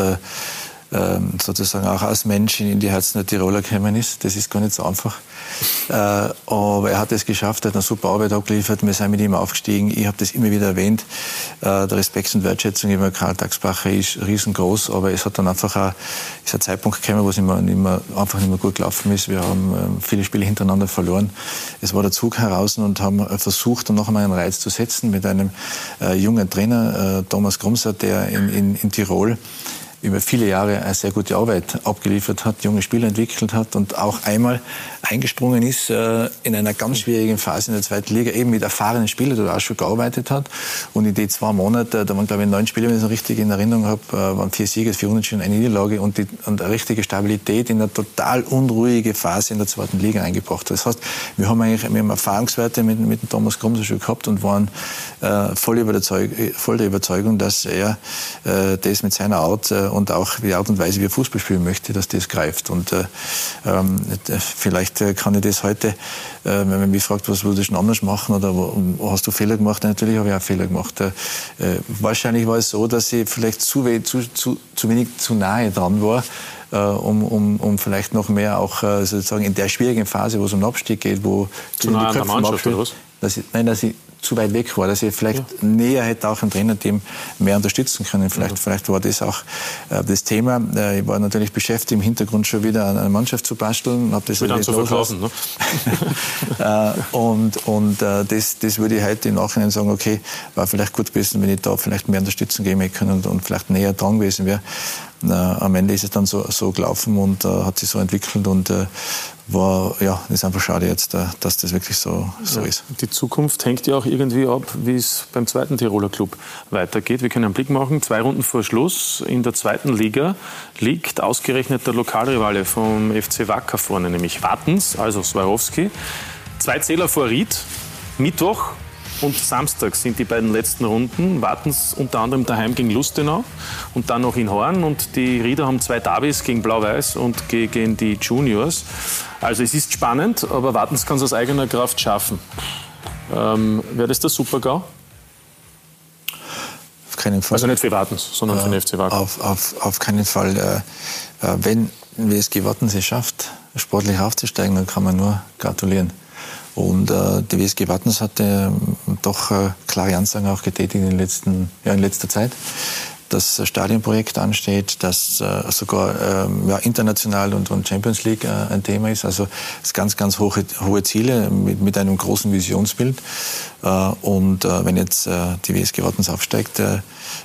ähm, sozusagen auch als Mensch in die Herzen der Tiroler gekommen ist. Das ist gar nicht so einfach. Äh, aber er hat es geschafft, hat eine super Arbeit abgeliefert. Wir sind mit ihm aufgestiegen. Ich habe das immer wieder erwähnt. Äh, der Respekt und Wertschätzung über Karl Taxbacher ist riesengroß, aber es hat dann einfach auch, ist ein Zeitpunkt gekommen, wo es immer, mehr, einfach nicht mehr gut gelaufen ist. Wir haben äh, viele Spiele hintereinander verloren. Es war der Zug heraus und haben versucht, dann noch einmal einen Reiz zu setzen mit einem äh, jungen Trainer, äh, Thomas Grumser, der in, in, in Tirol über viele Jahre eine sehr gute Arbeit abgeliefert hat, junge Spieler entwickelt hat und auch einmal eingesprungen ist äh, in einer ganz schwierigen Phase in der zweiten Liga, eben mit erfahrenen Spielern, die auch schon gearbeitet hat. Und in die zwei Monate, da waren glaube ich neun Spiele, wenn ich es richtig in Erinnerung habe, äh, waren vier Siege, vier Unentschieden, eine Niederlage und, die, und eine richtige Stabilität in eine total unruhige Phase in der zweiten Liga eingebracht. Das heißt, wir haben eigentlich wir haben Erfahrungswerte mit, mit dem Thomas Grumser schon gehabt und waren äh, voll, voll der Überzeugung, dass er äh, das mit seiner Art äh, und auch die Art und Weise, wie er Fußball spielen möchte, dass das greift. Und äh, ähm, vielleicht äh, kann ich das heute, äh, wenn man mich fragt, was würdest du anders machen oder wo, hast du Fehler gemacht? Natürlich habe ich auch Fehler gemacht. Wahrscheinlich war es so, dass ich vielleicht zu, zu, zu, zu wenig zu nahe dran war. Um, um, um vielleicht noch mehr auch sozusagen in der schwierigen Phase, wo es um den Abstieg geht, wo zu nah an der Mannschaft oder was? Dass ich, nein, dass ich zu weit weg war, dass ich vielleicht ja. näher hätte auch ein Trainerteam mehr unterstützen können. Vielleicht, ja. vielleicht war das auch äh, das Thema. Äh, ich war natürlich beschäftigt, im Hintergrund schon wieder an einer Mannschaft zu basteln. Hab das dann zu verkaufen, ne? äh, und und äh, das, das würde ich heute im Nachhinein sagen, okay, war vielleicht gut gewesen, wenn ich da vielleicht mehr Unterstützung geben hätte können und, und vielleicht näher dran gewesen wäre. Äh, am Ende ist es dann so, so gelaufen und äh, hat sich so entwickelt und äh, war, ja, ist einfach schade jetzt, äh, dass das wirklich so, so ja. ist. Die Zukunft hängt ja auch irgendwie ab, wie es beim zweiten Tiroler Club weitergeht. Wir können einen Blick machen. Zwei Runden vor Schluss in der zweiten Liga liegt ausgerechnet der Lokalrivale vom FC Wacker vorne, nämlich Wattens, also Swarovski. Zwei Zähler vor Ried. Mittwoch und Samstag sind die beiden letzten Runden. Wartens unter anderem daheim gegen Lustenau und dann noch in Horn. Und die Rieder haben zwei Derbys gegen Blau-Weiß und gegen die Juniors. Also es ist spannend, aber Wartens kann es aus eigener Kraft schaffen. Ähm, Wäre das der Super-GAU? Auf keinen Fall. Also nicht für Wartens, sondern äh, für den FC Wacker. Auf, auf, auf keinen Fall. Äh, äh wenn WSG Wartens es schafft, sportlich aufzusteigen, dann kann man nur gratulieren. Und äh, die WSG Wattens hatte äh, doch äh, klare Ansagen auch getätigt in, letzten, ja, in letzter Zeit. Das Stadionprojekt ansteht, das äh, sogar ähm, ja, international und, und Champions League äh, ein Thema ist. Also es ganz, ganz hohe, hohe Ziele mit, mit einem großen Visionsbild. Äh, und äh, wenn jetzt äh, die WSG Wattens aufsteigt, äh,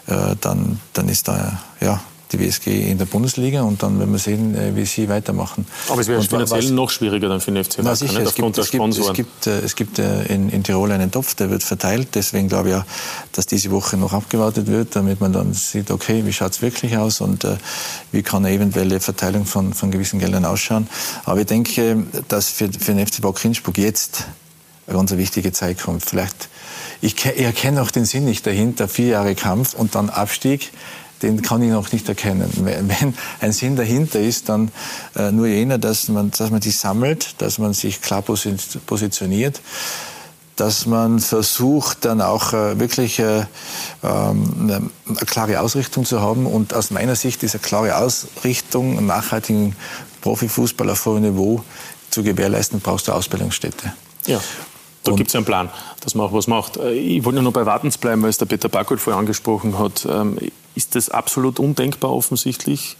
äh, dann, dann ist da ja, die WSG in der Bundesliga und dann werden wir sehen, äh, wie sie weitermachen. Aber es wäre finanziell noch schwieriger dann für den FC Wacker, sicher, es gibt, es gibt, es gibt, äh, es gibt äh, in, in, Tirol einen Topf, der wird verteilt. Deswegen glaube ich auch, dass diese Woche noch abgewartet wird, damit man dann sieht, okay, wie schaut es wirklich aus und äh, wie kann eine eventuelle Verteilung von, von gewissen Geldern ausschauen. Aber ich denke, dass für, für den FC Wacker Innsbruck jetzt eine ganz wichtige Zeit kommt. Vielleicht, ich, ich erkenne auch den Sinn nicht dahinter, vier Jahre Kampf und dann Abstieg den kann ich noch nicht erkennen. Wenn ein Sinn dahinter ist, dann äh, nur jener, dass man, dass man sich sammelt, dass man sich klar positioniert, dass man versucht, dann auch äh, wirklich äh, ähm, eine klare Ausrichtung zu haben. Und aus meiner Sicht ist eine klare Ausrichtung, einen nachhaltigen Profifußball auf hohem Niveau zu gewährleisten, brauchst du Ausbildungsstätte. Ja. Da gibt es einen Plan, dass man auch was macht. Äh, ich wollte nur noch bei Wartens bleiben, weil es der Peter Backold vorher angesprochen hat. Ähm, ist das absolut undenkbar offensichtlich,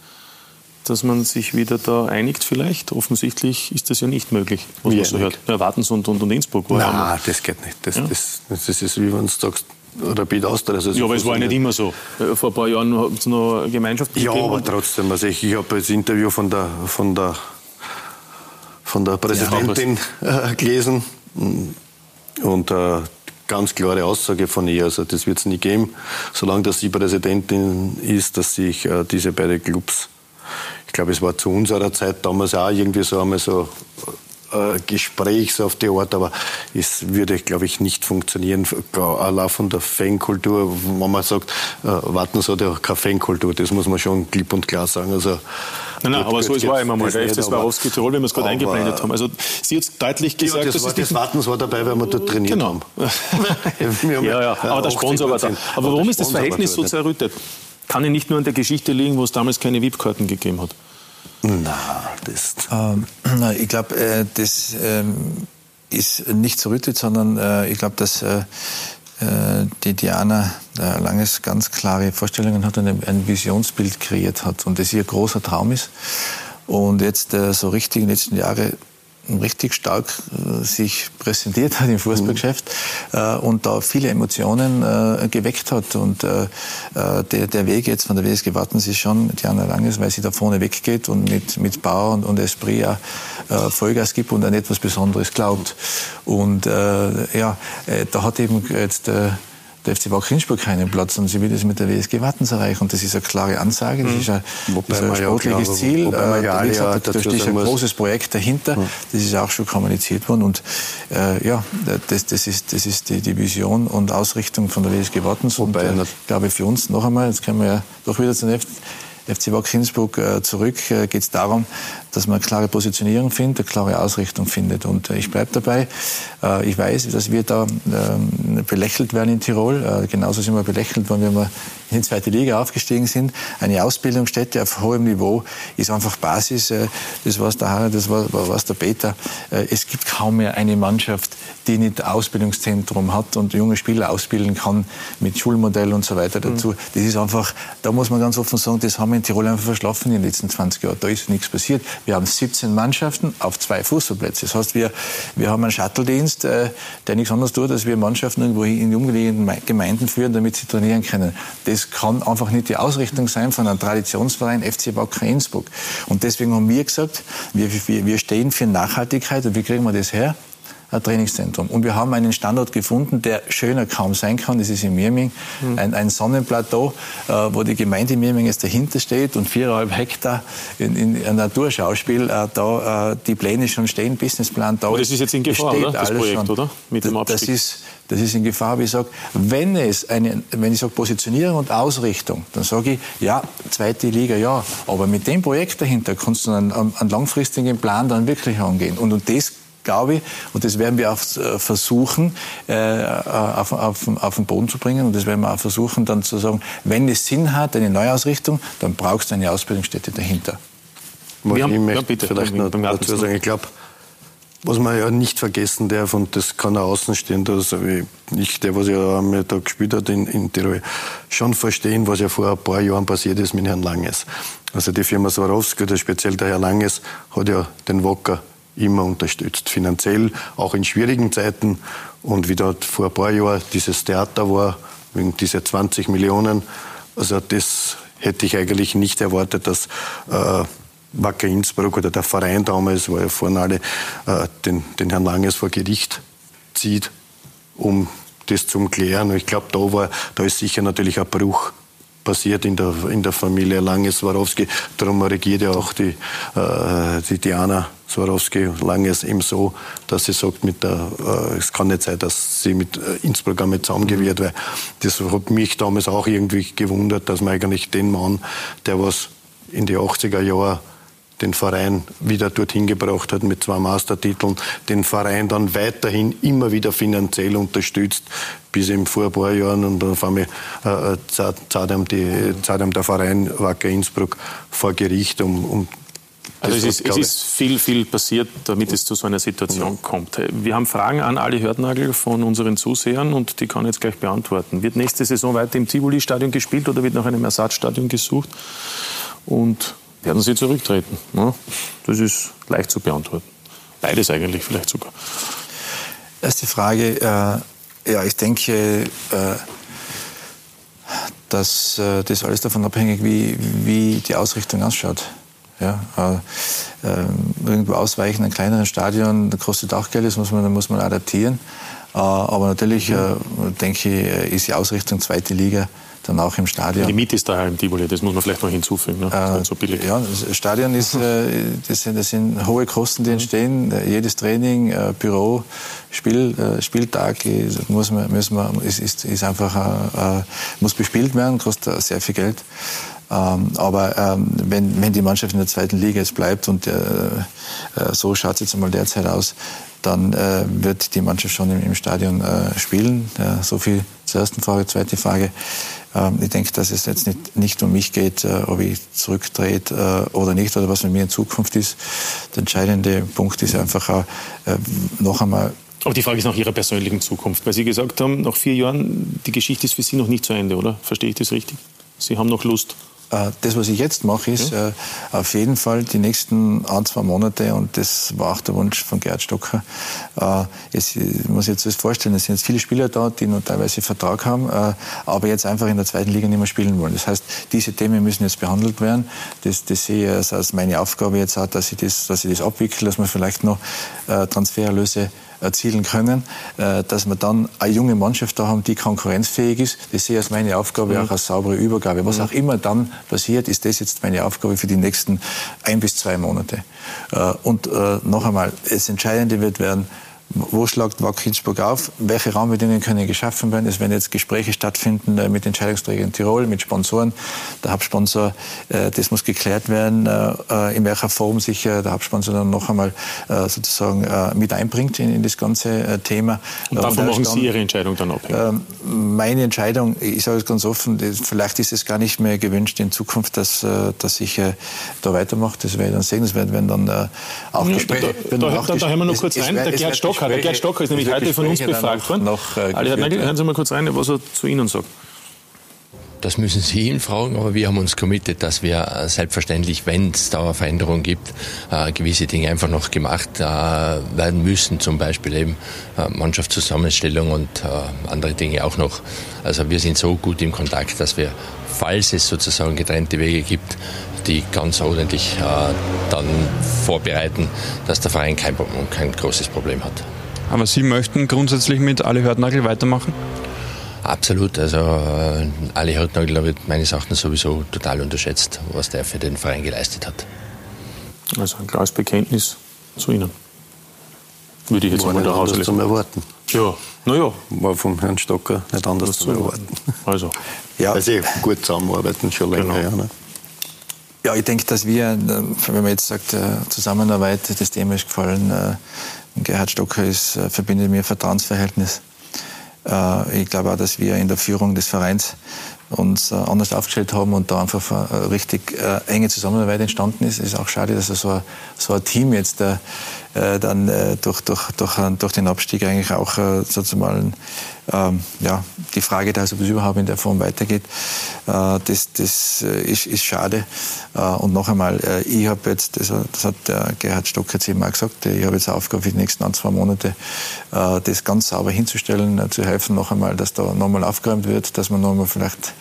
dass man sich wieder da einigt vielleicht? Offensichtlich ist das ja nicht möglich, was wie man so hört. Ja, Wartens und, und, und Innsbruck. Nein, das geht nicht. Das, ja? das, das, ist, wie wenn du sagst, Rapid Austria. Also ja, aber es war ja nicht immer so. Vor ein paar Jahren hat es noch Gemeinschaften Ja, aber trotzdem. Also ich, ich habe das Interview von der, von der, von der Präsidentin ja, gelesen und äh, ganz klare Aussage von ihr. Also das wird es nie geben, solange dass sie Präsidentin ist, dass sich äh, diese beiden Clubs, ich glaube, es war zu unserer Zeit damals auch irgendwie so einmal so äh, Gespräch so auf die Art, aber es würde, glaube ich, nicht funktionieren, allein von der Fankultur, wenn man sagt, äh, Wartens hat ja keine Fankultur, das muss man schon klipp und klar sagen. Also, Nein, nein, aber so ist war immer mal. Der FC Swarovski Tirol, wie wir es gerade eingeblendet haben. Also Sie hat deutlich gesagt, ja, das, war, das Wartens war dabei, weil wir dort trainiert genau. haben. ja, ja, aber der Sponsor war da. Aber warum ist das Verhältnis so zerrüttet? kann ja nicht nur an der Geschichte liegen, wo es damals keine VIP-Karten gegeben hat. Na, das. Ähm, na, ich glaube, äh, das ähm, ist nicht zerrüttet, sondern äh, ich glaube, dass äh, äh die Diana Langes ganz klare Vorstellungen hat und ein, ein, Visionsbild kreiert hat und das ihr großer Traum ist. Und jetzt äh, so richtig in den letzten Jahren richtig stark äh, sich präsentiert hat im Fußballgeschäft äh, und da viele Emotionen äh, geweckt hat. Und äh, äh der, der Weg jetzt von der WSG Wattens ist schon Diana Langes, weil sie da vorne weggeht und mit, mit Bauer und, und Esprit äh, Vollgas gibt und an etwas Besonderes glaubt. Und ja, da hat eben jetzt der FC Wacker Innsbruck keinen Platz und sie will das mit der WSG Wattens erreichen. Und das ist eine klare Ansage, das mhm. ist ein, das ist ein sportliches glaube, Ziel. Wobei ja äh, gesagt, da steht ein großes Projekt dahinter, das ist auch schon kommuniziert worden. Und äh, ja, das, das ist, das ist die, die Vision und Ausrichtung von der WSG Wattens. Wobei, und äh, ich glaube, für uns noch einmal, jetzt können wir ja doch wieder zu FC Wacker Innsbruck äh, zurück, äh, geht es darum, dass man eine klare Positionierung findet, eine klare Ausrichtung findet. Und äh, ich bleibe dabei. Äh, ich weiß, dass wir da ähm, belächelt werden in Tirol. Äh, genauso sind wir belächelt worden, wenn wir in die zweite Liga aufgestiegen sind. Eine Ausbildungsstätte auf hohem Niveau ist einfach Basis. Das war der Harald, das war was der Peter. Es gibt kaum mehr eine Mannschaft, die nicht Ausbildungszentrum hat und junge Spieler ausbilden kann mit Schulmodell und so weiter dazu. Mhm. Das ist einfach, da muss man ganz offen sagen, das haben wir in Tirol einfach verschlafen in den letzten 20 Jahren. Da ist nichts passiert. Wir haben 17 Mannschaften auf zwei Fußballplätze. Das heißt, wir, wir haben einen Shuttle-Dienst, äh, der nichts anderes tut, als wir Mannschaften irgendwo in die umgelegenen Gemeinden führen, damit sie trainieren können. Das kann einfach nicht die Ausrichtung sein von einem Traditionsverein FC Wacker Innsbruck. Und deswegen haben wir gesagt, wir, wir, wir stehen für Nachhaltigkeit. Und wie kriegen wir das her? Ein Trainingszentrum. Und wir haben einen Standort gefunden, der schöner kaum sein kann. Das ist in Mirming, mhm. ein, ein, Sonnenplateau, äh, wo die Gemeinde Mirming jetzt dahinter steht und viereinhalb Hektar in, in, in Naturschauspiel, äh, da äh, die Pläne schon stehen, Businessplan da. Aber das ist jetzt in Gefahr, oder? das Projekt, schon. oder? Mit dem Abstieg. Das ist, das ist in Gefahr, wie ich sage, wenn es eine, wenn ich sage Positionierung und Ausrichtung, dann sage ich, ja, zweite Liga, ja, aber mit dem Projekt dahinter kannst du einen, einen langfristigen Plan dann wirklich angehen. Und, und das glaube ich, und das werden wir auch äh, versuchen, äh, auf, auf, auf den Boden zu bringen. Und das werden wir auch versuchen, dann zu sagen, wenn es Sinn hat, eine Neuausrichtung, dann brauchst du eine Ausbildungsstätte dahinter. Wir haben, ich möchte ja, bitte, vielleicht noch dazu sagen, ich glaube, was man ja nicht vergessen darf, und das kann auch Außenstehender, also ich, der, was ja einmal da gespielt hat in, in Tirol, schon verstehen, was ja vor ein paar Jahren passiert ist mit Herrn Langes. Also die Firma Swarovski, oder speziell der Herr Langes, hat ja den Wacker immer unterstützt, finanziell, auch in schwierigen Zeiten. Und wie dort vor ein paar Jahren dieses Theater war, wegen dieser 20 Millionen, also das hätte ich eigentlich nicht erwartet, dass äh, Wacker Innsbruck oder der Verein damals, war ja vorne alle, äh, den, den Herrn Langes vor Gericht zieht, um das zu klären. Ich glaube, da war, da ist sicher natürlich ein Bruch passiert in der, in der Familie Lange Swarovski. Darum regiert ja auch die, äh, die Diana Swarovski Langes eben so, dass sie sagt, mit der, äh, es kann nicht sein, dass sie mit äh, Innsbruck einmal zusammengewirrt, weil das hat mich damals auch irgendwie gewundert, dass man eigentlich den Mann, der was in die 80er Jahre den Verein wieder dorthin gebracht hat mit zwei Mastertiteln, den Verein dann weiterhin immer wieder finanziell unterstützt, bis im vor ein paar Jahren und dann auf einmal äh, zahlt, ihm die, zahlt der Verein Wacker Innsbruck vor Gericht, um, um also es ist, es ist, viel, viel passiert, damit es zu so einer Situation ja. kommt. Wir haben Fragen an Ali Hörtnagel von unseren Zusehern und die kann ich jetzt gleich beantworten. Wird nächste Saison weiter im Tivoli-Stadion gespielt oder wird nach einem Ersatzstadion gesucht? Und werden sie zurücktreten? Ne? Das ist leicht zu beantworten. Beides eigentlich vielleicht sogar. Erste Frage. Äh, ja, ich denke, äh, dass äh, das alles davon abhängig, wie, wie die Ausrichtung ausschaut. Ja, äh, äh, irgendwo ausweichen, ein kleineres Stadion, das kostet auch Geld, das muss man, muss man adaptieren. Äh, aber natürlich, äh, denke ich, ist die Ausrichtung zweite Liga dann auch im Stadion. Die Miete ist daher im Tivoli, das muss man vielleicht noch hinzufügen. Ne? Äh, so billig. Ja, das Stadion ist, äh, das, sind, das sind hohe Kosten, die entstehen. Äh, jedes Training, äh, Büro, Spiel, äh, Spieltag muss man, müssen wir, ist, ist, ist einfach, äh, muss bespielt werden, kostet sehr viel Geld. Ähm, aber ähm, wenn, wenn die Mannschaft in der zweiten Liga jetzt bleibt und so schaut es jetzt einmal derzeit aus, dann äh, wird die Mannschaft schon im, im Stadion äh, spielen. so viel zur ersten Frage. Zweite Frage, ich denke, dass es jetzt nicht, nicht um mich geht, äh, ob ich zurücktrete äh, oder nicht oder was mit mir in Zukunft ist. Der entscheidende Punkt ist einfach auch, äh, noch einmal aber die Frage ist nach Ihrer persönlichen Zukunft, weil Sie gesagt haben, nach vier Jahren, die Geschichte ist für Sie noch nicht zu Ende, oder? Verstehe ich das richtig? Sie haben noch Lust? Äh, das, was ich jetzt mache, ist ja. Äh, auf jeden Fall die nächsten ein, zwei Monate, und das war auch der Wunsch von Gerhard Stocker, äh, ich muss jetzt das vorstellen, es sind jetzt viele Spieler da, die noch teilweise Vertrag haben, aber jetzt einfach in der zweiten Liga nicht mehr spielen wollen. Das heißt, diese Themen müssen jetzt behandelt werden. Das, das sehe ich als meine Aufgabe jetzt auch, dass ich das, dass ich das abwickle, dass man vielleicht noch Transfererlöse erzielen können, äh, dass wir dann eine junge Mannschaft da haben, die konkurrenzfähig ist. Das sehe ich als meine Aufgabe, mhm. auch als saubere Übergabe. Was mhm. auch immer dann passiert, ist das jetzt meine Aufgabe für die nächsten ein bis zwei Monate. Äh, und äh, noch einmal, das Entscheidende wird werden, wo schlagt Wacker Innsbruck auf? Welche Rahmenbedingungen können geschaffen werden? Es werden jetzt Gespräche stattfinden äh, mit Entscheidungsträgern in Tirol, mit Sponsoren. Der Hauptsponsor, äh, das muss geklärt werden, äh, in welcher Form sich der Hauptsponsor dann noch einmal sozusagen mit einbringt in, das ganze Thema. Und davon machen Sie Ihre Entscheidung dann abhängig? Ähm, meine Entscheidung, ich sage es ganz offen, vielleicht ist es gar nicht mehr gewünscht in Zukunft, dass, dass ich da weitermache. Das werde ich dann sehen. Das werden dann auch Gespräche. Da, da, da, da hören wir noch kurz rein. Der Gerd Stock Stocker. Der Gerd Stocker ist nämlich heute von uns befragt worden. Noch, äh, also, hören Sie mal kurz rein, was er zu Ihnen sagt. Das müssen Sie ihn fragen, aber wir haben uns committed, dass wir äh, selbstverständlich, wenn es da eine Veränderung gibt, äh, gewisse Dinge einfach noch gemacht äh, werden müssen, zum Beispiel eben äh, Mannschaftszusammenstellung und äh, andere Dinge auch noch. Also wir sind so gut im Kontakt, dass wir, falls es sozusagen getrennte Wege gibt, die ganz ordentlich äh, dann vorbereiten, dass der Verein kein, kein großes Problem hat. Aber Sie möchten grundsätzlich mit Ali Hörtnagel weitermachen? Absolut. Also äh, Ali Hörtnagel wird meines Erachtens sowieso total unterschätzt, was der für den Verein geleistet hat. Also ein klares Bekenntnis zu Ihnen. Würde ich jetzt War mal daraus zum Erwarten. Ja, naja. War vom Herrn Stocker nicht anders zu erwarten. Also. Ja. Weil sie gut zusammenarbeiten, schon länger. Genau. Ja, ne? Ja, ich denke, dass wir, äh, wenn man jetzt sagt, äh, Zusammenarbeit, das Thema ist gefallen, äh, Gerhard Stocker ist, verbindet mir Vertrauensverhältnis. Ich glaube auch, dass wir in der Führung des Vereins uns anders aufgestellt haben und da einfach eine richtig enge Zusammenarbeit entstanden ist. Es ist auch schade, dass so ein, so ein Team jetzt dann durch, durch, durch, durch den Abstieg eigentlich auch sozusagen ähm, ja, die Frage da ob es überhaupt in der Form weitergeht, äh, das, das äh, ist, ist schade. Äh, und noch einmal, äh, ich habe jetzt, das, das, hat der Gerhard Stock jetzt eben auch gesagt, ich habe jetzt Aufgabe für die nächsten ein, zwei Monate, äh, das ganz sauber hinzustellen, äh, zu helfen noch einmal, dass da nochmal aufgeräumt wird, dass man nochmal vielleicht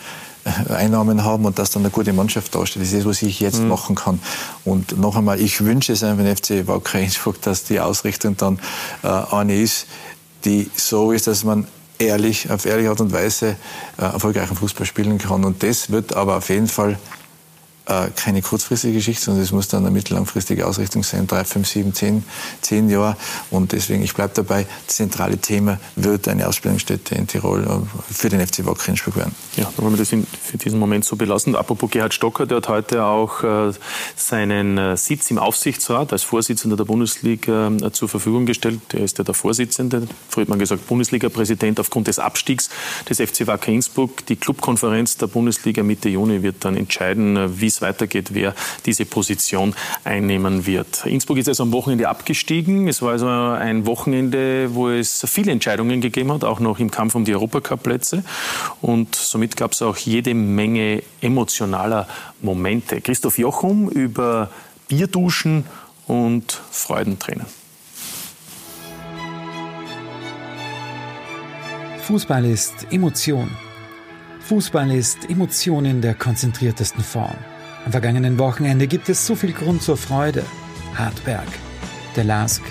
Einnahmen haben und dass dann eine gute Mannschaft dasteht. Das ist das, was ich jetzt mhm. machen kann. Und noch einmal, ich wünsche es einfach den FC Wacker Innsbruck, dass die Ausrichtung dann äh, eine ist, die so ist, dass man ehrlich, auf ehrliche Art und Weise äh, erfolgreichen Fußball spielen kann. Und das wird aber auf jeden Fall äh, keine kurzfristige Geschichte, sondern es muss dann eine mittellangfristige Ausrichtung sein, drei, fünf, sieben, zehn, zehn Jahre. Und deswegen, ich bleibe dabei, das zentrale Thema wird eine Ausbildungsstätte in Tirol äh, für den FC Wacker Innsbruck werden. Ja, dann wollen wir das in, für diesen Moment so belassen. Apropos Gerhard Stocker, der hat heute auch äh, seinen äh, Sitz im Aufsichtsrat als Vorsitzender der Bundesliga äh, zur Verfügung gestellt. Er ist ja der Vorsitzende, früher hat gesagt Bundesliga-Präsident aufgrund des Abstiegs des FC Wacker Innsbruck. Die Clubkonferenz der Bundesliga Mitte Juni wird dann entscheiden, wie es weitergeht, wer diese Position einnehmen wird. Innsbruck ist also am Wochenende abgestiegen. Es war also ein Wochenende, wo es viele Entscheidungen gegeben hat, auch noch im Kampf um die Europacup-Plätze. Und somit gab es auch jede Menge emotionaler Momente. Christoph Jochum über Bierduschen und Freudentränen. Fußball ist Emotion. Fußball ist Emotion in der konzentriertesten Form. Am vergangenen Wochenende gibt es so viel Grund zur Freude. Hartberg, der LASK,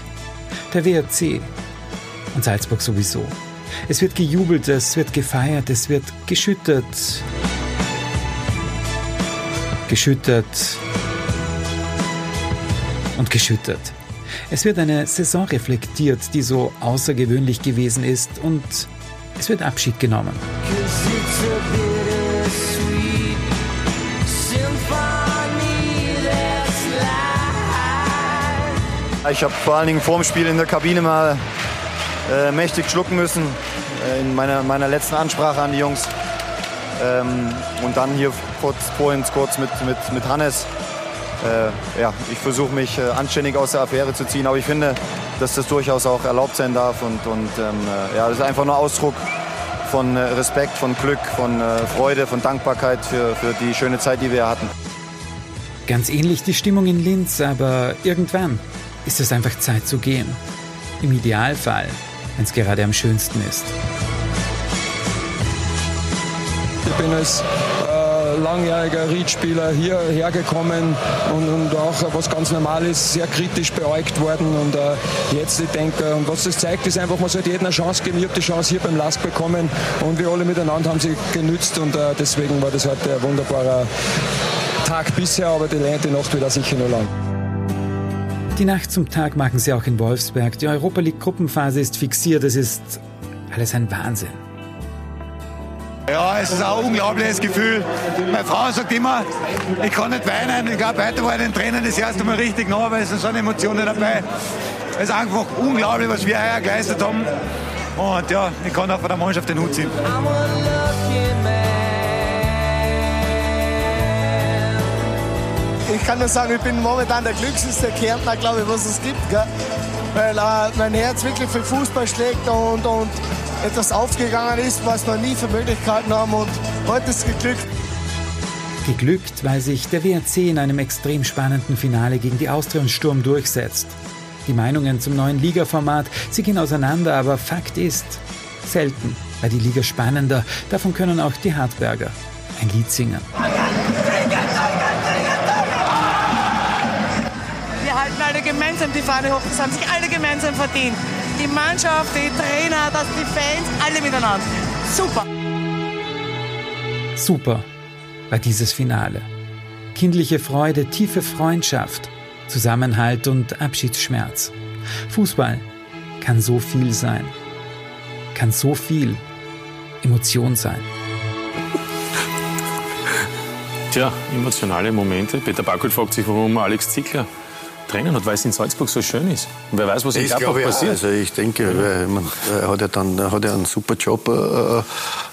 der WRC und Salzburg sowieso. Es wird gejubelt, es wird gefeiert, es wird geschüttet. Geschüttet und geschüttet. Es wird eine Saison reflektiert, die so außergewöhnlich gewesen ist und es wird Abschied genommen. Ich habe vor allen Dingen vor dem Spiel in der Kabine mal äh, mächtig schlucken müssen, äh, in meiner, meiner letzten Ansprache an die Jungs. Ähm, und dann hier kurz, vorhin kurz mit, mit, mit Hannes. Äh, ja, ich versuche mich äh, anständig aus der Affäre zu ziehen, aber ich finde, dass das durchaus auch erlaubt sein darf. Und, und ähm, äh, ja, das ist einfach nur Ausdruck von äh, Respekt, von Glück, von Freude, von Dankbarkeit für, für die schöne Zeit, die wir hatten. Ganz ähnlich die Stimmung in Linz, aber irgendwann ist es einfach Zeit zu gehen. Im Idealfall, wenn es gerade am schönsten ist. Ich bin als äh, langjähriger Riedspieler hierher gekommen und, und, auch, was ganz normal ist, sehr kritisch beäugt worden. Und äh, jetzt, ich denke, und was das zeigt, ist einfach, man sollte jedem eine Chance geben. Ich habe die Chance hier beim Last bekommen und wir alle miteinander haben sie genützt und äh, deswegen war das heute ein wunderbarer Tag bisher, aber die, die Nacht auch sicher noch lang. Die Nacht zum Tag machen sie auch in Wolfsberg. Die Europa League Gruppenphase ist fixiert. Es ist alles ein Wahnsinn. Ja, es ist ein unglaubliches Gefühl. Meine Frau sagt immer, ich kann nicht weinen. Ich glaube, heute war den Tränen das erste Mal richtig nah, weil es sind so Emotionen dabei. Es ist einfach unglaublich, was wir heuer geleistet haben. Und ja, ich kann auch von der Mannschaft den Hut ziehen. Ich kann nur sagen, ich bin momentan der glücklichste Kärntner, glaube ich, was es gibt. Gell? Weil äh, mein Herz wirklich für Fußball schlägt und, und etwas aufgegangen ist, was wir nie für Möglichkeiten haben. Und heute ist es geglückt. Geglückt, weil sich der WRC in einem extrem spannenden Finale gegen die Austria und Sturm durchsetzt. Die Meinungen zum neuen Ligaformat, sie gehen auseinander, aber Fakt ist, selten war die Liga spannender. Davon können auch die Hartberger ein Lied singen. Gemeinsam die Fahne hoch. Das haben sich alle gemeinsam verdient. Die Mannschaft, die Trainer, das, die Fans, alle miteinander. Super. Super war dieses Finale. Kindliche Freude, tiefe Freundschaft, Zusammenhalt und Abschiedsschmerz. Fußball kann so viel sein. Kann so viel Emotion sein. Tja, emotionale Momente. Peter Backel fragt sich, warum Alex Zickler Tränen hat, weil es in Salzburg so schön ist. Und wer weiß, was in Gladbach passiert. Also ich denke, ja. man, er hat ja dann hat ja einen super Job äh,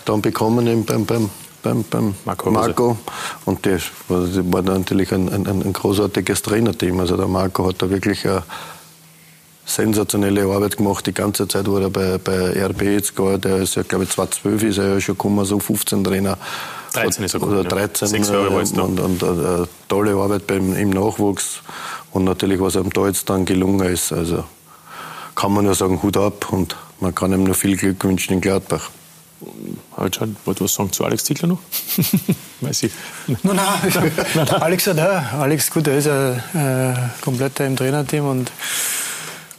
dann bekommen beim, beim, beim, beim Marco. Marco. Und das war natürlich ein, ein, ein großartiges Trainerteam. Also der Marco hat da wirklich eine sensationelle Arbeit gemacht die ganze Zeit, wo er bei, bei RB jetzt gar, der ist ja, glaube ich, 2012 ist er ja schon gekommen, so 15 Trainer. 13 ist er gekommen. Oder 13. Ja. Sechs Jahre war da. Und, und, und, eine tolle Arbeit beim, im Nachwuchs und natürlich, was ihm da jetzt dann gelungen ist. Also kann man nur sagen, Hut ab und man kann ihm nur viel Glück wünschen in Gladbach. Halt, wollte was sagen zu Alex Ziegler noch? Weiß ich. Nein, nein, Alex hat ja, Alex, gut, er ist ja äh, komplett im Trainerteam und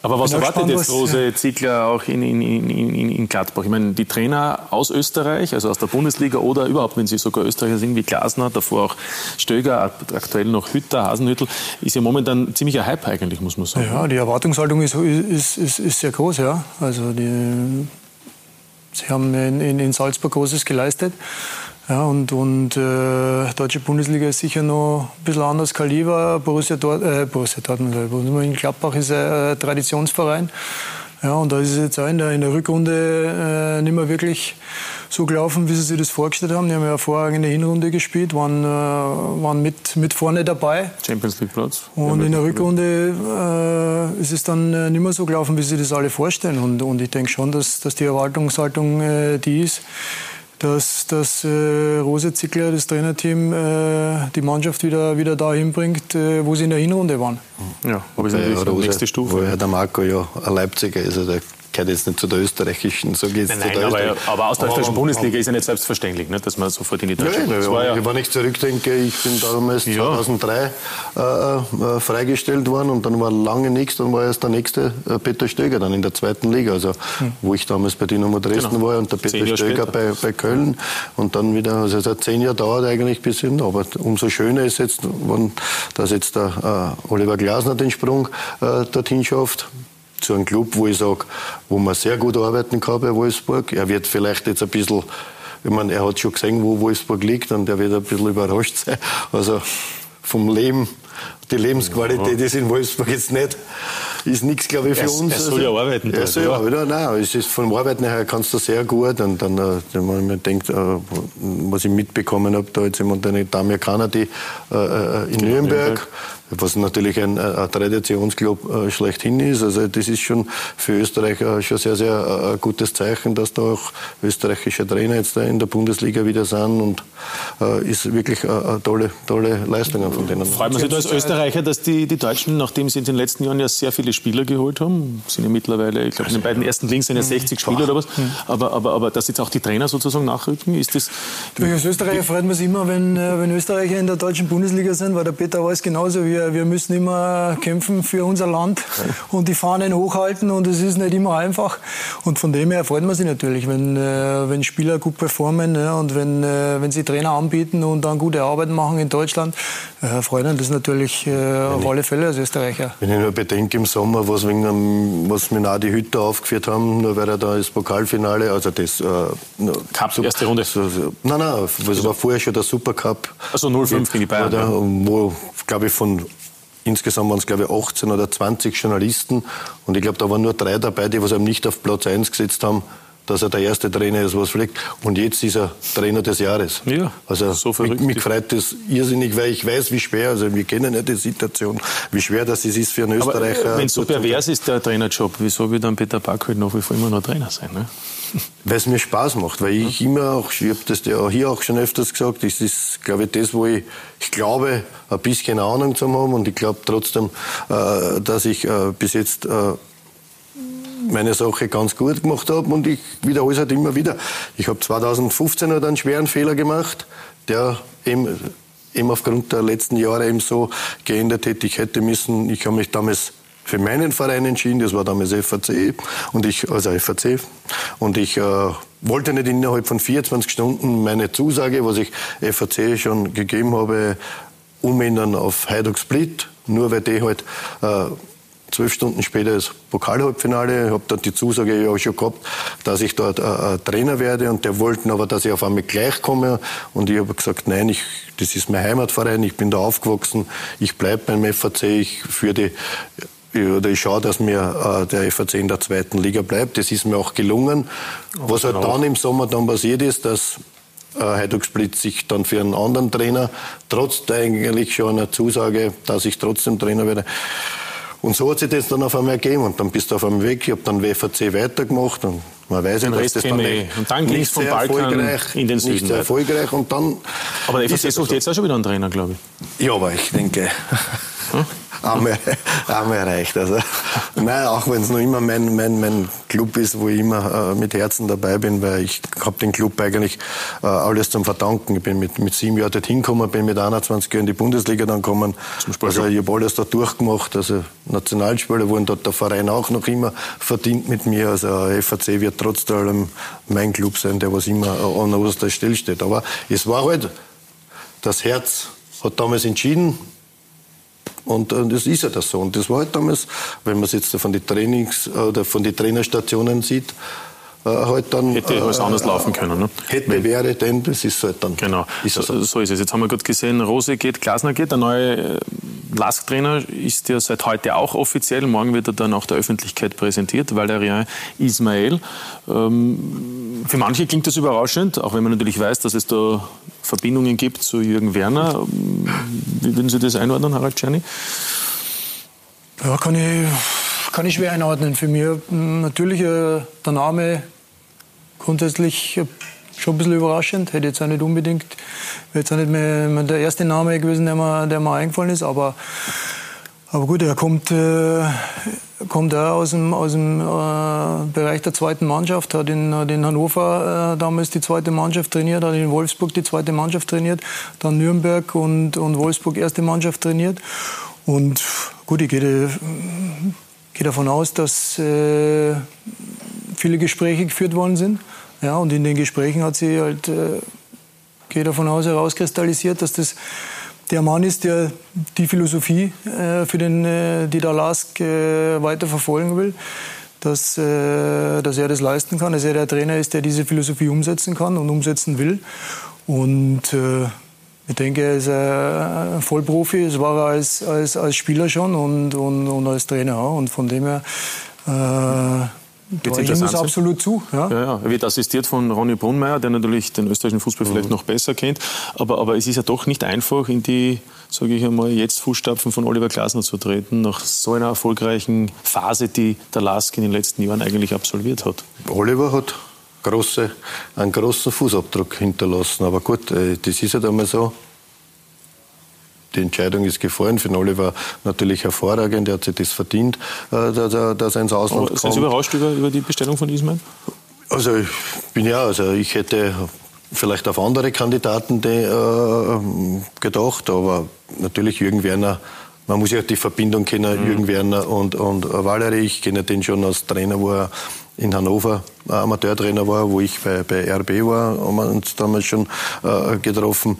aber was erwartet jetzt Rose ja. Ziegler auch in, in, in, in, Gladbach? Ich meine, die Trainer aus Österreich, also aus der Bundesliga oder überhaupt, wenn sie sogar Österreicher sind, wie Glasner, davor auch Stöger, aktuell noch Hütter, Hasenhüttel, ist ja momentan ziemlich ein Hype eigentlich, muss man sagen. Ja, die Erwartungshaltung ist, ist, ist, ist sehr groß, ja. Also die, sie haben in, in Salzburg Großes geleistet. Ja, und und äh, deutsche Bundesliga ist sicher noch ein bisschen anders Kaliber. Borussia, Dort, äh, Borussia Dortmund, in Gladbach ist ein äh, Traditionsverein. Ja, und da ist es jetzt auch in der, in der Rückrunde äh, nicht mehr wirklich so gelaufen, wie sie sich das vorgestellt haben. Die haben ja vorher in der Hinrunde gespielt, waren, äh, waren mit, mit vorne dabei. Champions League Platz. Und in der Rückrunde äh, ist es dann äh, nicht mehr so gelaufen, wie sie das alle vorstellen. Und, und ich denke schon, dass, dass die Erwartungshaltung äh, die ist, dass, dass äh, Rose Zickler, das Trainerteam, äh, die Mannschaft wieder, wieder dahin bringt, äh, wo sie in der Hinrunde waren. Ja, aber ist natürlich die nächste Stufe. Wo ja der Marco ja ein Leipziger ist, also der gehört jetzt nicht zu der österreichischen, so geht es nein, aber, aber, aus der österreichischen Bundesliga ist ja nicht selbstverständlich, nicht, dass man sofort in die deutsche Nein, nein ja, wenn ich zurückdenke, ich bin damals ja. 2003 äh, äh, freigestellt worden und dann war lange nichts, dann war erst der nächste äh, Peter Stöger dann in der zweiten Liga, also hm. wo ich damals bei Dynamo Dresden genau. war und der Peter Stöger bei, bei Köln und dann wieder, also seit zehn Jahren dauert eigentlich bis hin, aber umso schöner ist jetzt, wenn, dass jetzt der äh, Oliver Glasner den Sprung äh, dorthin schafft, zu einem Club, wo ich sage, wo man sehr gut arbeiten kann bei Wolfsburg. Er wird vielleicht jetzt ein bisschen, ich meine, er hat schon gesehen, wo Wolfsburg liegt und er wird ein bisschen überrascht sein. Also vom Leben die Lebensqualität ist in Wolfsburg jetzt nicht, ist nichts, glaube ich, für er, uns. Er soll also, ja arbeiten. Er soll ja arbeiten. Nein, es ist vom Arbeiten her kannst du sehr gut. Und dann, äh, wenn man denkt, äh, was ich mitbekommen habe, da jetzt jemand, eine Dame Kanadi äh, äh, in Nürnberg, Nürnberg, was natürlich ein, ein Traditionsclub äh, schlechthin ist. Also das ist schon für Österreich äh, schon sehr, sehr äh, gutes Zeichen, dass da auch österreichische Trainer jetzt da in der Bundesliga wieder sind und äh, ist wirklich eine tolle, tolle Leistung von denen. Freut man sich da als Österreicher, dass die, die Deutschen, nachdem sie in den letzten Jahren ja sehr viele Spieler geholt haben, sind ja mittlerweile, ich glaube, in den beiden ersten Links sind ja 60 Spieler oder was, aber, aber, aber dass jetzt auch die Trainer sozusagen nachrücken, ist das... Als Österreicher freut man sich immer, wenn, wenn Österreicher in der deutschen Bundesliga sind, weil der Peter weiß genauso wie wir, wir müssen immer kämpfen für unser Land und die Fahnen hochhalten und es ist nicht immer einfach. Und von dem her freut man sich natürlich, wenn, äh, wenn Spieler gut performen ja, und wenn, äh, wenn sie Trainer anbieten und dann gute Arbeit machen in Deutschland, äh, freut uns das natürlich äh, auf alle Fälle als Österreicher. Wenn ich nur bedenke im Sommer, was, wegen einem, was wir auch die Hütter aufgeführt haben, nur weil er da das Pokalfinale, also das äh, Cup, so, erste Runde. So, so, nein, nein, es war vorher schon der Supercup. Also 0-5 gegen die Bayern. Oder, wo, glaube ich, von Insgesamt waren es, glaube ich, 18 oder 20 Journalisten. Und ich glaube, da waren nur drei dabei, die was einem nicht auf Platz 1 gesetzt haben, dass er der erste Trainer ist, was fliegt. Und jetzt ist er Trainer des Jahres. Ja, also so verrückt. Mich, mich freut das irrsinnig, weil ich weiß, wie schwer, also wir kennen ja die Situation, wie schwer das ist für einen Österreicher. Wenn es so pervers ist, der Trainerjob, wieso will dann Peter Back halt nach wie vor immer noch Trainer sein? Ne? Weil es mir Spaß macht, weil ich immer auch, ich habe das ja hier auch schon öfters gesagt, das ist, glaube ich, das, wo ich, ich glaube, ein bisschen Ahnung zu haben und ich glaube trotzdem, äh, dass ich äh, bis jetzt äh, meine Sache ganz gut gemacht habe und ich wiederhole es halt immer wieder. Ich habe 2015 halt einen schweren Fehler gemacht, der eben, eben aufgrund der letzten Jahre eben so geändert hätte. Ich hätte müssen, ich habe mich damals für meinen Verein entschieden, das war damals FAC und ich, also FAC, und ich äh, wollte nicht innerhalb von 24 Stunden meine Zusage, was ich FAC schon gegeben habe, umändern auf Heiduk Split, nur weil die halt äh, zwölf Stunden später das Pokalhalbfinale. Ich habe dort die Zusage ja schon gehabt, dass ich dort äh, Trainer werde. Und der wollten aber, dass ich auf einmal gleich komme. Und ich habe gesagt, nein, ich, das ist mein Heimatverein, ich bin da aufgewachsen, ich bleibe beim FAC, ich führe die oder ich schaue, dass mir äh, der FAC in der zweiten Liga bleibt. Das ist mir auch gelungen. Was halt dann im Sommer dann passiert ist, dass äh, Heiduk Split sich dann für einen anderen Trainer, trotz eigentlich schon einer Zusage, dass ich trotzdem Trainer werde, und so hat sich das dann auf einmal ergeben und dann bist du auf einmal weg. Ich habe dann WVC weitergemacht und man weiß ja, dass das dann nicht, und dann nicht vom Balkan in den Süden. Nicht sehr erfolgreich und dann... Aber der FAC sucht jetzt auch schon wieder einen Trainer, glaube ich. Ja, aber ich denke... Hm? Einmal, einmal erreicht. Also, nein, auch wenn es noch immer mein, mein, mein Club ist, wo ich immer äh, mit Herzen dabei bin, weil ich habe den Club eigentlich äh, alles zum Verdanken. Ich bin mit, mit sieben Jahren dorthin gekommen, bin mit 21 Jahren in die Bundesliga dann gekommen. Also ich habe alles da durchgemacht. Also Nationalspieler wurden dort der Verein auch noch immer verdient mit mir. Also FAC wird trotz allem mein Club sein, der was immer an oberster Stelle steht. Aber es war halt, das Herz hat damals entschieden, und, und das ist ja das so. Und das war halt damals, wenn man es jetzt von den Trainings oder von den Trainerstationen sieht, äh, halt dann. Hätte äh, was anderes laufen können, ne? Hätte, wäre, denn das ist halt dann. Genau. Ist so. so ist es. Jetzt haben wir gerade gesehen, Rose geht, Glasner geht. Der neue äh, Lask-Trainer ist ja seit heute auch offiziell. Morgen wird er dann auch der Öffentlichkeit präsentiert. Valerian Ismail. Ähm, für manche klingt das überraschend, auch wenn man natürlich weiß, dass es da Verbindungen gibt zu Jürgen Werner. Wie würden Sie das einordnen, Harald Czerny? Ja, kann ich, kann ich schwer einordnen. Für mich natürlich äh, der Name grundsätzlich schon ein bisschen überraschend. Hätte jetzt auch nicht unbedingt, wäre jetzt auch nicht mehr der erste Name gewesen, der mir, der mir eingefallen ist. Aber, aber gut, er kommt, äh, kommt auch aus dem, aus dem äh, Bereich der zweiten Mannschaft, hat in, hat in Hannover äh, damals die zweite Mannschaft trainiert, hat in Wolfsburg die zweite Mannschaft trainiert, dann Nürnberg und, und Wolfsburg erste Mannschaft trainiert. Und gut, ich gehe, gehe davon aus, dass äh, viele Gespräche geführt worden sind. Ja, und in den Gesprächen hat sie halt, äh, gehe davon aus, herauskristallisiert, dass das der Mann ist, der die Philosophie, äh, für den, äh, die der Lask äh, weiter verfolgen will, dass, äh, dass er das leisten kann, dass er der Trainer ist, der diese Philosophie umsetzen kann und umsetzen will. Und äh, ich denke, er ist ein Vollprofi. Das war er als, als, als Spieler schon und, und, und als Trainer auch. Und von dem her äh, Jetzt ich muss absolut zu. Ja. Ja, ja. Er wird assistiert von Ronny Brunmeier, der natürlich den österreichischen Fußball vielleicht Mhm. noch besser kennt. Aber, aber es ist ja doch nicht einfach, in die, sage ich einmal, jetzt Fußstapfen von Oliver Glasner zu treten, nach so einer erfolgreichen Phase, die der Lask in den letzten Jahren eigentlich absolviert hat. Oliver hat große, einen großen Fußabdruck hinterlassen. Aber gut, äh, das ist halt einmal so. Die Entscheidung ist gefallen. Für den Oliver natürlich hervorragend. Er hat sich das verdient, äh, dass er, ins Ausland Aber sind Sie überrascht über, über die Bestellung von Ismail? Also ich bin ja, also ich hätte vielleicht auf andere Kandidaten äh, gedacht, aber natürlich Jürgen Werner. Man muss ja die Verbindung kennen, Jürgen Werner und, und Valerie. Ich kenne den schon als Trainer, wo er in Hannover Amateurtrainer war, wo ich bei, bei RB war, haben wir uns damals schon äh, getroffen.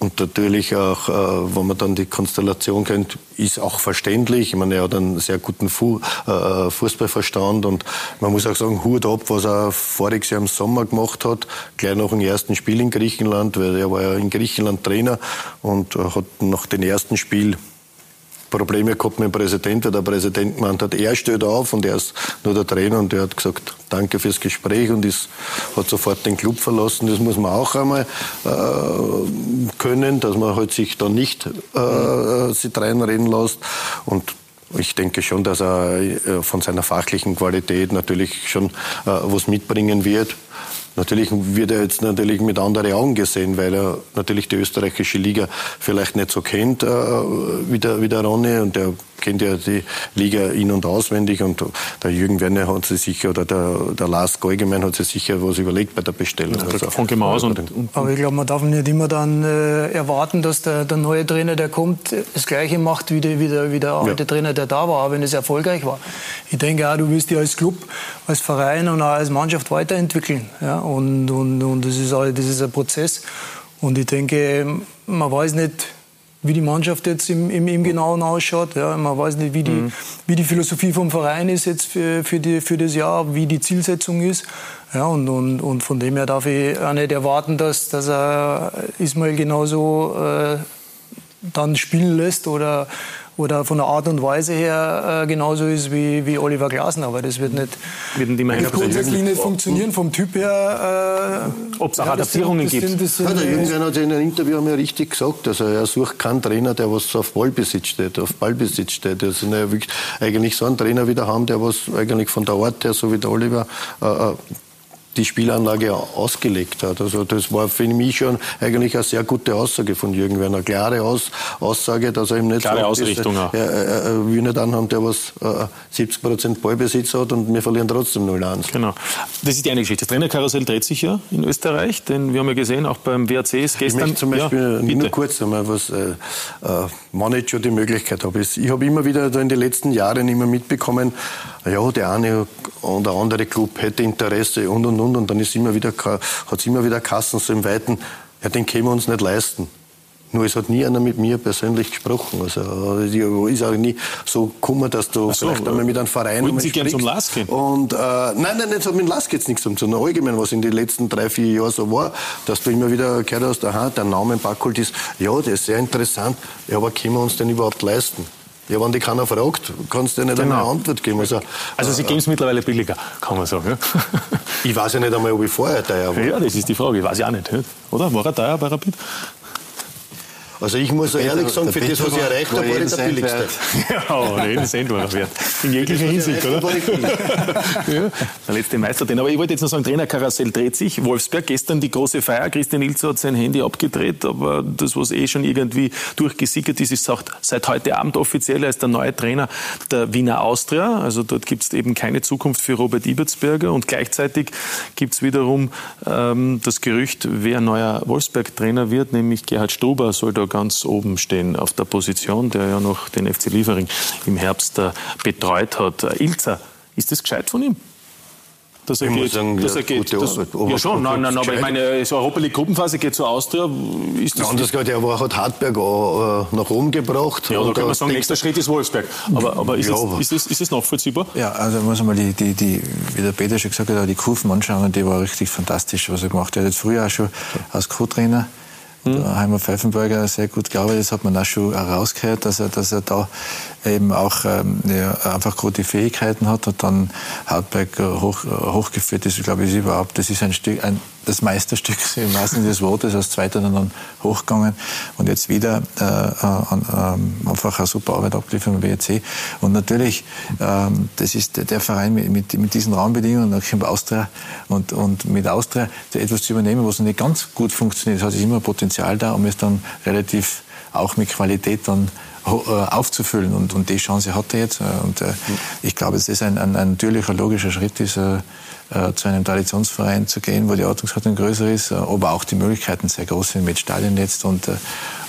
Und natürlich auch, äh, wenn man dann die Konstellation kennt, ist auch verständlich. Ich meine, er hat einen sehr guten Fu äh, Fußballverstand und man muss auch sagen, Hut ab, was er voriges Jahr im Sommer gemacht hat, gleich nach dem ersten Spiel in Griechenland, weil er war ja in Griechenland Trainer und äh, hat nach dem ersten Spiel Probleme gehabt mit dem Präsidenten, weil der Präsident gemeint hat, er steht auf und er ist nur der Trainer und der hat gesagt, danke fürs Gespräch und ist, hat sofort den Club verlassen. Das muss man auch einmal äh, können, dass man halt sich da nicht äh, sich reinreden lässt und ich denke schon, dass er äh, von seiner fachlichen Qualität natürlich schon äh, was mitbringen wird. Natürlich wird er jetzt natürlich mit anderen Augen gesehen, weil er natürlich die österreichische Liga vielleicht nicht so kennt äh, wie, der, wie der Ronny und der kennt ja die Liga in- und auswendig und der Jürgen Werner hat sich sicher oder der, der Lars Geugemein hat sich sicher was überlegt bei der Bestellung. Also, von Gemaus und, Aber ich glaube, man darf nicht immer dann äh, erwarten, dass der, der neue Trainer, der kommt, das Gleiche macht wie der, wie der, wie der alte Trainer, der da war, auch wenn es erfolgreich war. Ich denke auch, du willst dich als Club, als Verein und auch als Mannschaft weiterentwickeln. Ja? Und, und, und das, ist, das ist ein Prozess. Und ich denke, man weiß nicht, wie die Mannschaft jetzt im, im, im Genauen ausschaut. Ja, man weiß nicht, wie die, Mhm. wie die Philosophie vom Verein ist jetzt für, für, die, für das Jahr, wie die Zielsetzung ist. Ja, und, und, und von dem her darf ich auch nicht erwarten, dass, dass er Ismail genauso äh, dann spielen lässt oder, oder von der Art und Weise her äh, genauso ist wie, wie Oliver Glasner. Aber das wird nicht, Wird nicht grundsätzlich nicht funktionieren. Vom Typ her. Äh, Ob es auch ja, das sind- Adaptierungen das gibt. sind- das sind- Ja, der Jürgen Werner hat ja in einem Interview einmal richtig gesagt, also er sucht keinen Trainer, der was auf Ballbesitz steht, auf Ballbesitz steht. Er sind ja wirklich eigentlich so einen Trainer wieder haben, der was eigentlich von der Art her, so wie der Oliver, äh, äh, die Spielanlage ausgelegt hat. Also das war für mich schon eigentlich eine sehr gute Aussage von Jürgen Werner. Klare Aus Aussage, dass er ihm nicht Klare Ausrichtung auch. er, er, er, will nicht anhaben, der was äh, 70 Prozent Ballbesitz hat und wir verlieren trotzdem 0-1. Genau. Das ist die eine Geschichte. Das Trainerkarussell dreht sich ja in Österreich, denn wir haben ja gesehen, auch beim WRC ist Ich gestern. möchte zum Beispiel ja, nur kurz einmal was, äh, äh, wenn ich schon die Möglichkeit habe. Ich habe immer wieder in den letzten Jahren immer mitbekommen, ja, der eine und der andere Club hätte Interesse und und und und dann ist immer wieder, hat es immer wieder Kassen so im Weiten, ja, den können wir uns nicht leisten. Nur es hat nie einer mit mir persönlich gesprochen. Also ich ist auch nie so gekommen, dass du Ach so, vielleicht einmal mit einem Verein wollten Sie gern zum. Lask gehen? Und äh, nein, nein, nicht so mit dem Lask jetzt nichts, sondern allgemein, was in den letzten drei, vier Jahren so war, dass du immer wieder gehört hast, aha, der Name Backholt ist, ja, der ist sehr interessant, ja, aber können wir uns den überhaupt leisten? Ja, wenn dich keiner fragt, kannst du ja nicht Genau. eine Antwort geben. Also, Also Sie äh, geben es mittlerweile billiger, kann man sagen. Ich weiß ja nicht einmal, ob ich vorher teuer war. ja, das ist die Frage. Ich weiß ja auch nicht. Oder? War er teuer bei Rapid? Also ich muss ehrlich sagen, für das, was ich erreicht habe, war ich der billigste. Ja, jeden Cent war er wert. In jeglicher Hinsicht, oder? ja, der letzte Meister. Den. Aber ich wollte jetzt noch sagen, Trainerkarussell dreht sich. Wolfsberg, gestern die große Feier. Christian Ilzer hat sein Handy abgedreht, aber das, was eh schon irgendwie durchgesickert ist, ist sagt, seit heute Abend offiziell, er ist der neue Trainer der Wiener Austria. Also dort gibt es eben keine Zukunft für Robert Ibertsberger. Und gleichzeitig gibt es wiederum ähm, das Gerücht, wer neuer Wolfsberg-Trainer wird, nämlich Gerhard Struber soll da ganz oben stehen auf der Position, der ja noch den FC Liefering im Herbst äh, betreut hat. Äh, Ilzer, ist das gescheit von ihm? Dass er Ich muss geht, sagen, dass ja, er geht. gute Das, Arbeit. ja Aber schon, nein, nein, aber ich meine, so Europa League Gruppenphase geht zur Austria, ist Ja, das... und das geht, war, hat Hartberg auch, äh, nach oben gebracht. ja, da kann man sagen, nächster Schritt ist Wolfsberg. Aber, aber ist, Ja, es, aber- ist, es, ist es nachvollziehbar? Ja, also muss man die, die, die, wie der Peter schon gesagt hat, die Kurven anschauen die war richtig fantastisch, was er gemacht hat. Er hat früher auch schon als Co-Trainer Mhm. Wir Pfeifenberger sehr gut gearbeitet. Das hat man auch schon rausgehört, dass er, dass er da eben auch ähm, ja, einfach gute Fähigkeiten hat. Hat dann Hartberg hoch, hochgeführt. Das, glaube ich, ist überhaupt, das ist ein Stück, ein, das Meisterstück im wahrsten des Wortes. Als Zweiter dann, hochgegangen und jetzt wieder äh, äh, einfach eine super Arbeit abgeliefert im WEC. Und natürlich, ähm, das ist der Verein mit, mit, mit diesen Rahmenbedingungen, auch mit Austria und, und mit Austria etwas zu übernehmen, was noch nicht ganz gut funktioniert. Es ist immer Potenzial da, um es dann relativ auch mit Qualität dann äh, aufzufüllen. Und, und die Chance hat er jetzt. Äh, und äh, ich glaube, es ist ein, ein, ein natürlicher, logischer Schritt, ist, äh, zu einem Traditionsverein zu gehen, wo die Ordnungshaltung größer ist, aber auch die Möglichkeiten sehr groß sind mit Stadionnetz und äh,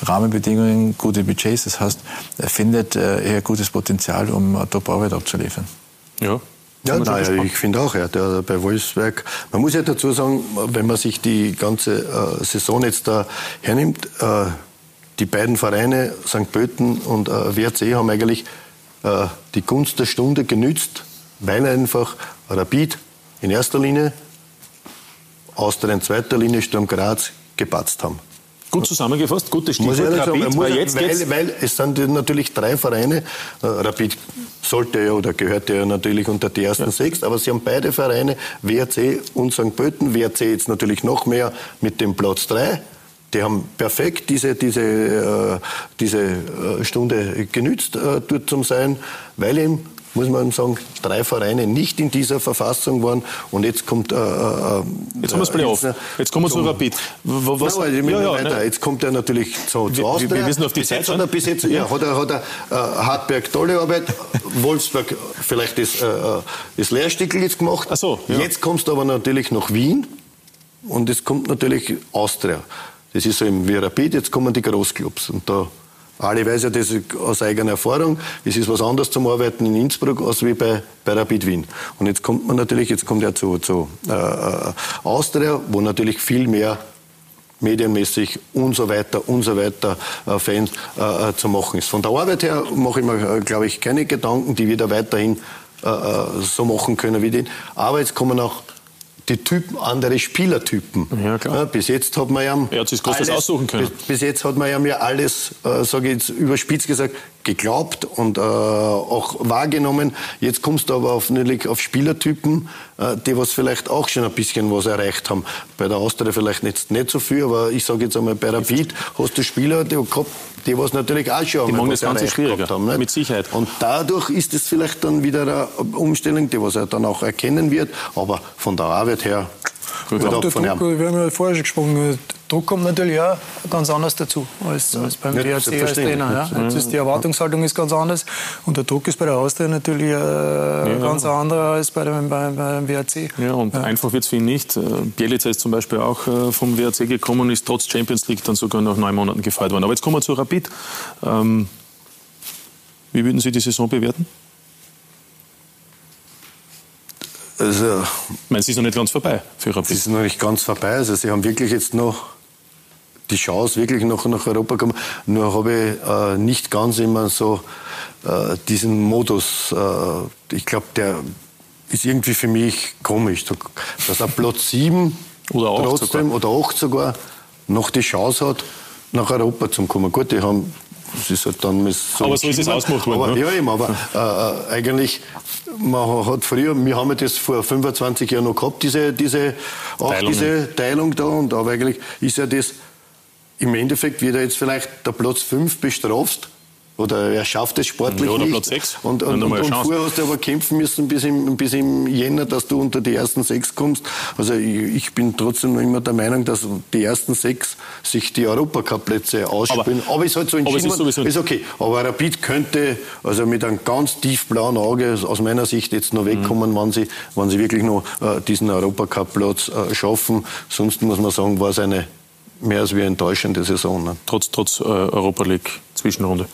Rahmenbedingungen, gute Budgets. Das heißt, er findet äh, eher gutes Potenzial, um Top-Arbeit abzuliefern. Ja, ja, naja, ich finde auch, ja, der, bei Wolfsberg, man muss ja dazu sagen, wenn man sich die ganze äh, Saison jetzt da hernimmt, äh, die beiden Vereine, St. Pölten und äh, WRC, haben eigentlich äh, die Gunst der Stunde genützt, weil einfach Rapid in erster Linie, Austria in zweiter Linie, Sturm Graz gepatzt haben. Gut zusammengefasst, gutes Stichwort. Muss Rapid, sagen, weil, jetzt weil, weil, es sind natürlich drei Vereine. Äh, Rapid sollte ja oder gehörte ja natürlich unter die ersten ja. sechs, aber sie haben beide Vereine, WRC und St. Pölten. WRC jetzt natürlich noch mehr mit dem Platz drei. Die haben perfekt diese, diese, äh, diese äh, Stunde genützt, äh, dort zu sein, weil eben muss man sagen, drei Vereine nicht in dieser Verfassung waren. Und jetzt kommt. Äh, äh jetzt haben wir es Playoff. Jetzt kommen wir zu Rapid. Was, Nein, ja, ja, ne? Jetzt kommt er natürlich zu, zu Austria. Wir, wissen auf die bis Zeit. Jetzt hat er, bis jetzt, ja, hat er, hat er äh, Hartberg tolle Arbeit, Wolfsburg vielleicht das, äh, das Lehrstückel jetzt gemacht. Ach so, ja. Jetzt kommst du aber natürlich nach Wien und es kommt natürlich Austria. Das ist so im wie Rapid, jetzt kommen die Großclubs. Und da, alle weiß ja das aus eigener Erfahrung. Es ist was anderes zum Arbeiten in Innsbruck als wie bei, bei Rapid Wien. Und jetzt kommt man natürlich, jetzt kommt er zu, zu äh, äh, Austria, wo natürlich viel mehr medienmäßig und so weiter und so weiter äh, Fans äh, äh zu machen ist. Von der Arbeit her mache ich mir, äh, glaube ich, keine Gedanken, die wir da weiterhin so machen können wie den. Aber jetzt kommen auch die Typen, andere Spielertypen. Ja, klar. Ja, bis jetzt hat man ja, er hat sich alles, aussuchen können. Bis, bis, jetzt hat man ja mir alles, äh, sage ich jetzt überspitzt gesagt, geglaubt und äh, auch wahrgenommen. Jetzt kommst du aber auf, auf Spielertypen, äh, die was vielleicht auch schon ein bisschen was erreicht haben. Bei der Austria vielleicht nicht, nicht so viel, aber ich sage jetzt einmal, bei Rapid hast du Spieler, die, gehabt, die was natürlich auch schon die einmal was erreicht schwieriger, haben. Nicht? Mit Sicherheit. Und dadurch ist es vielleicht dann wieder eine Umstellung, die was er dann auch erkennen wird. Aber von der Arbeit her Gut, ab von Druck, wir haben ja vorher schon gesprochen, Druck kommt natürlich auch ganz anders dazu als, als beim ja, WRC als Trainer. Ja. Jetzt ist die Erwartungshaltung ist ganz anders und der Druck ist bei der Austria natürlich äh, ja. ganz anderer als bei dem, bei, beim WRC. Ja, und ja. einfach wird es für ihn nicht. Äh, Bielica ist zum Beispiel auch äh, vom WRC gekommen und ist trotz Champions League dann sogar nach neun Monaten gefeiert worden. Aber jetzt kommen wir zu Rapid. Ähm, wie würden Sie die Saison bewerten? Also, ich meine, es ist noch nicht ganz vorbei für Rapid. Es ist noch nicht ganz vorbei. Also sie haben wirklich jetzt noch die Chance, wirklich noch nach Europa kommen. Nur habe ich äh, nicht ganz immer so äh, diesen Modus. Äh, ich glaube, der ist irgendwie für mich komisch, dass er Platz 7 oder 8 trotzdem sogar. oder 8 sogar noch die Chance hat, nach Europa zu kommen. Gut, die haben das ist halt dann so aber so ist es ausgemacht worden. Aber, ne? Ja, eben, aber äh, eigentlich, man hat früher, wir haben das vor 25 Jahren noch gehabt, diese, diese, auch Teilung. diese Teilung da. Und aber eigentlich ist ja das, im Endeffekt wird er jetzt vielleicht der Platz 5 bestraft oder er schafft es sportlich ja, oder nicht. Platz 6. Und, und, und, und vorher hast du aber kämpfen müssen bis im, bis im Jänner, dass du unter die ersten sechs kommst. Also ich, ich bin trotzdem noch immer der Meinung, dass die ersten sechs sich die Europacup-Plätze ausspielen. Aber, aber ist halt so entschieden. Aber ist, ist, okay. Aber Rapid könnte also mit einem ganz tiefblauen Auge aus meiner Sicht jetzt noch wegkommen, mhm. wenn, sie, wenn sie wirklich noch äh, diesen Europacup-Platz äh, schaffen. Sonst muss man sagen, war es eine mehr als wie enttäuschende Saison. Ne? Trotz, trotz äh, Europa League Zwischenrunde.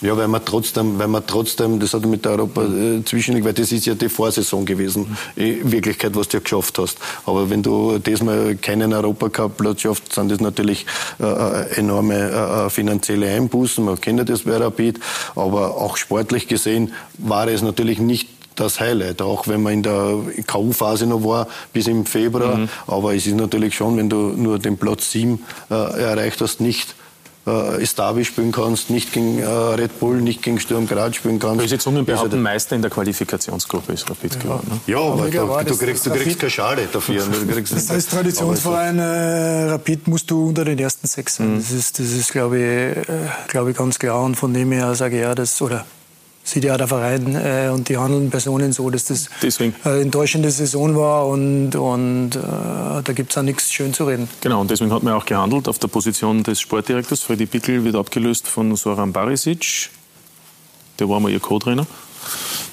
Ja, weil man trotzdem, weil man trotzdem, das hat mit der Europa äh, Zwischenliga, weil das ist ja die Vorsaison gewesen, in Wirklichkeit, was du ja geschafft hast. Aber wenn du diesmal keinen Europacup-Platz schaffst, sind das natürlich äh, äh enorme äh, äh, finanzielle Einbußen. Man kennt ja das bei Rapid, aber auch sportlich gesehen war es natürlich nicht das Highlight, auch wenn man in der K.U.-Phase noch war, bis im Februar. Mhm. Aber es ist natürlich schon, wenn du nur den Platz 7 äh, erreicht hast, nicht äh, Stavi spielen kannst, nicht gegen äh, Red Bull, nicht gegen Sturm Graz spielen kannst. Böse Zungen behaupten, Meister in der Qualifikationsgruppe ist Rapid ja. geworden. Ne? Ja, aber, aber du, du, kriegst, du kriegst keine Schale dafür. das heißt, Traditionsverein äh, Rapid musst du unter den ersten sechs sein. Mhm. Das ist, das ist glaube ich, äh, glaube ich, ganz klar. Und von dem her sage ich ja, das, oder sieht ja der Verein äh, und die handelnden Personen so, dass das Deswegen. eine enttäuschende Saison war und, und äh, da gibt es auch nichts schön zu reden. Genau, und deswegen hat man auch gehandelt auf der Position des Sportdirektors. Freddy Pickel wird abgelöst von Soran Barisic. Der war mal ihr Co-Trainer.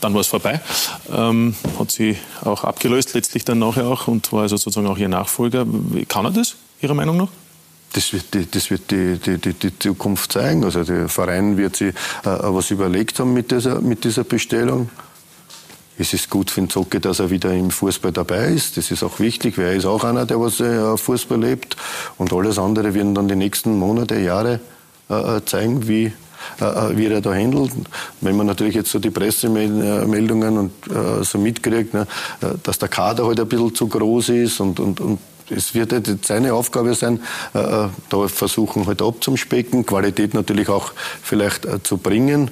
Dann war es vorbei. Ähm, hat sie auch abgelöst, letztlich dann nachher auch und war also sozusagen auch ihr Nachfolger. Kann er das, Ihrer Meinung nach? Das wird, die, das wird die, die, die, Zukunft zeigen. Also der Verein wird sich äh, was überlegt haben mit dieser, mit dieser Bestellung. Es ist gut für den Zocke, dass er wieder im Fußball dabei ist. Das ist auch wichtig, weil er ist auch einer, der was äh, Fußball lebt. Und alles andere werden dann die nächsten Monate, Jahre äh, äh zeigen, wie, äh, äh, wie er da handelt. Wenn man natürlich jetzt so die Pressemeldungen und äh, so mitkriegt, ne, dass der Kader halt ein bisschen zu groß ist und, und, und es wird halt seine Aufgabe sein, äh, äh, da versuchen halt abzuspecken, Qualität natürlich auch vielleicht äh, zu bringen.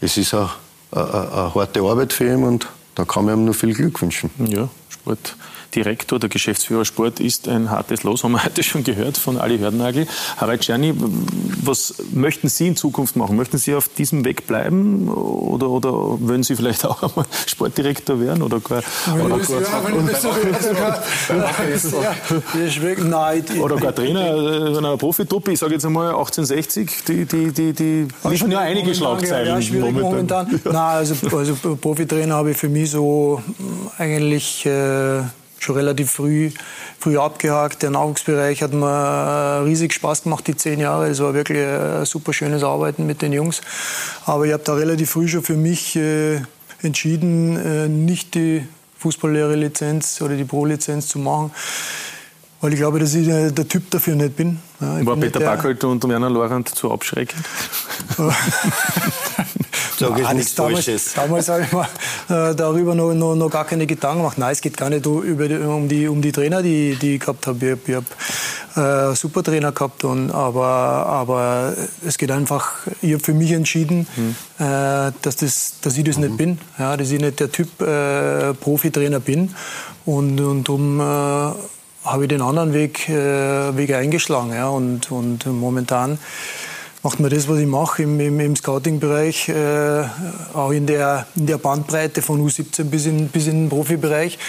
Es ist eine, eine, eine harte Arbeit für ihn und da kann man ihm nur viel Glück wünschen. Ja, Sport Direktor, der Geschäftsführer Sport, ist ein hartes Los, haben wir heute schon gehört von Ali Hörnagel. Harald Czerny, was möchten Sie in Zukunft machen? Möchten Sie auf diesem Weg bleiben oder, oder wollen Sie vielleicht auch einmal Sportdirektor werden? Oder gar, oder, oder gar Trainer einer Profitruppe? Ich sage jetzt einmal 1860, die, die, die, die liefern ja einige Schlagzeilen ja, momentan. momentan. Ja. Nein, also, also Profitrainer habe ich für mich so eigentlich äh, schon relativ früh, früh abgehakt. Der Nahrungsbereich hat mir äh, riesig Spaß gemacht, die zehn Jahre. Es war wirklich ein super schönes Arbeiten mit den Jungs. Aber ich habe da relativ früh schon für mich äh, entschieden, äh, nicht die Fußballlehre-Lizenz oder die Pro-Lizenz zu machen. Weil ich glaube, dass ich der, der Typ dafür nicht bin. Ja, War Peter Backholt und Werner Lorand zu abschreckend? Sag ich nichts damals, Falsches. Damals habe ich mir äh, darüber noch, noch, noch, gar keine Gedanken gemacht. Nein, es geht gar nicht über die, um, die, um die Trainer, die, die ich gehabt habe. Ich, ich habe äh, super Trainer gehabt, und, aber, aber es geht einfach, ich habe für mich entschieden, mhm. äh, dass, das, dass ich das mhm. nicht bin, ja, dass ich nicht der Typ äh, Profitrainer bin. Und, und darum äh, habe ich den anderen Weg, äh, Weg eingeschlagen. Ja, und, und momentan macht mir das, was ich mache im, im, im Scouting-Bereich, äh, auch in der, in der Bandbreite von U17 bis in, bis in den Profibereich,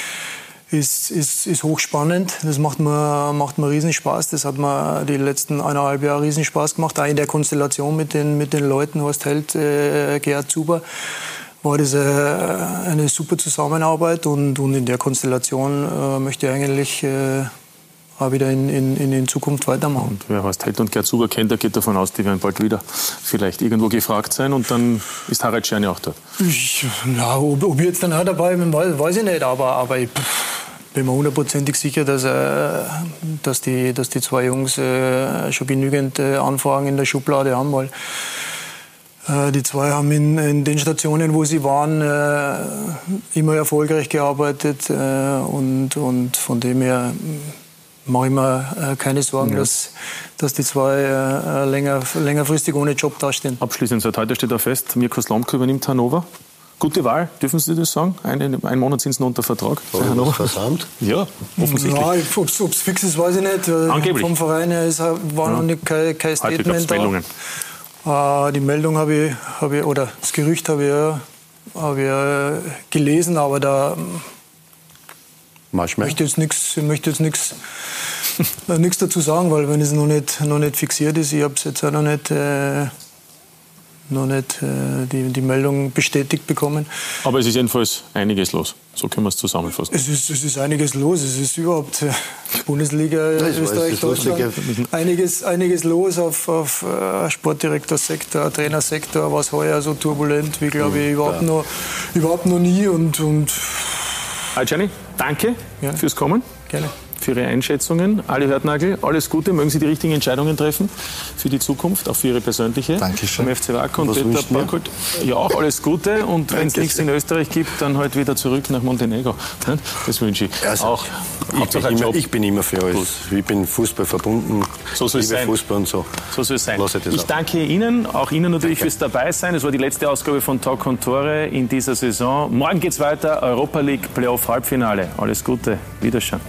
ist, ist, ist hochspannend. Das macht mir, macht mir riesen Spaß. Das hat mir die letzten eineinhalb Jahre riesen Spaß gemacht. Auch in der Konstellation mit den, mit den Leuten, Horst Held, äh, Gerhard Zuber, war das äh, eine super Zusammenarbeit. Und, und in der Konstellation äh, möchte ich eigentlich äh, auch wieder in, in, in Zukunft weitermachen. Und wer Horst Held und Gerd Zuber kennt, der geht davon aus, die werden bald wieder vielleicht irgendwo gefragt sein und dann ist Harald Scherne auch dort. Ich, ja, ob, ob ich jetzt dann auch dabei bin, weiß ich nicht, aber, aber ich bin mir hundertprozentig sicher, dass, äh, dass, die, dass die zwei Jungs äh, schon genügend äh, Anfragen in der Schublade haben, weil äh, die zwei haben in, in, den Stationen, wo sie waren, äh, immer erfolgreich gearbeitet äh, und, und von dem her mache ich mir äh, keine Sorgen, ja. dass, dass die zwei äh, länger, längerfristig ohne Job dastehen. Abschließend, seit heute steht da fest, Mirko Slomka übernimmt Hannover. Gute Wahl, dürfen Sie das sagen? Einen, einen Monat sind Sie noch unter Vertrag. Hannover. Versamt? Ja, offensichtlich. Ob es fix ist, weiß ich nicht. Angeblich. Vom Verein her ist, war ja. noch nicht kein, kein Statement da. Äh, die Meldung habe ich, hab ich, oder das Gerücht habe ich, hab ich äh, gelesen, aber da möchte jetzt nichts möchte jetzt nichts nichts dazu sagen, weil wenn es noch nicht noch nicht fixiert ist, ich habe es jetzt auch noch nicht äh, noch nicht äh, die, die Meldung bestätigt bekommen. Aber es ist jedenfalls einiges los. So können wir es zusammenfassen. Es ist, es ist einiges los. Es ist überhaupt äh, Bundesliga, ja, Österreich, Deutschland. Einiges, einiges los auf, auf äh, Sportdirektorsektor, Trainersektor, was heuer so turbulent wie, glaube ich, überhaupt, ja. noch, überhaupt noch nie. Und, und Hi Jenny, danke ja. fürs Kommen. Gerne. Für Ihre Einschätzungen. Ali Hörtnagel, alles Gute, mögen Sie die richtigen Entscheidungen treffen für die Zukunft, auch für Ihre persönliche. Dankeschön. Vom FC Wacker und Peter Barkolt. Ja, auch alles Gute und wenn es nichts in Österreich gibt, dann halt wieder zurück nach Montenegro. Das wünsche ich. Also, auch. Ich bin, immer, ich bin, immer, für alles. Ich bin Fußball verbunden. So soll es sein. Fußball und so. So soll es sein. Ich, ich danke Ihnen, auch Ihnen natürlich Danke. fürs Dabeisein. Es war die letzte Ausgabe von Talk und Tore in dieser Saison. Morgen geht es weiter, Europa League Playoff Halbfinale. Alles Gute, Wiederschauen.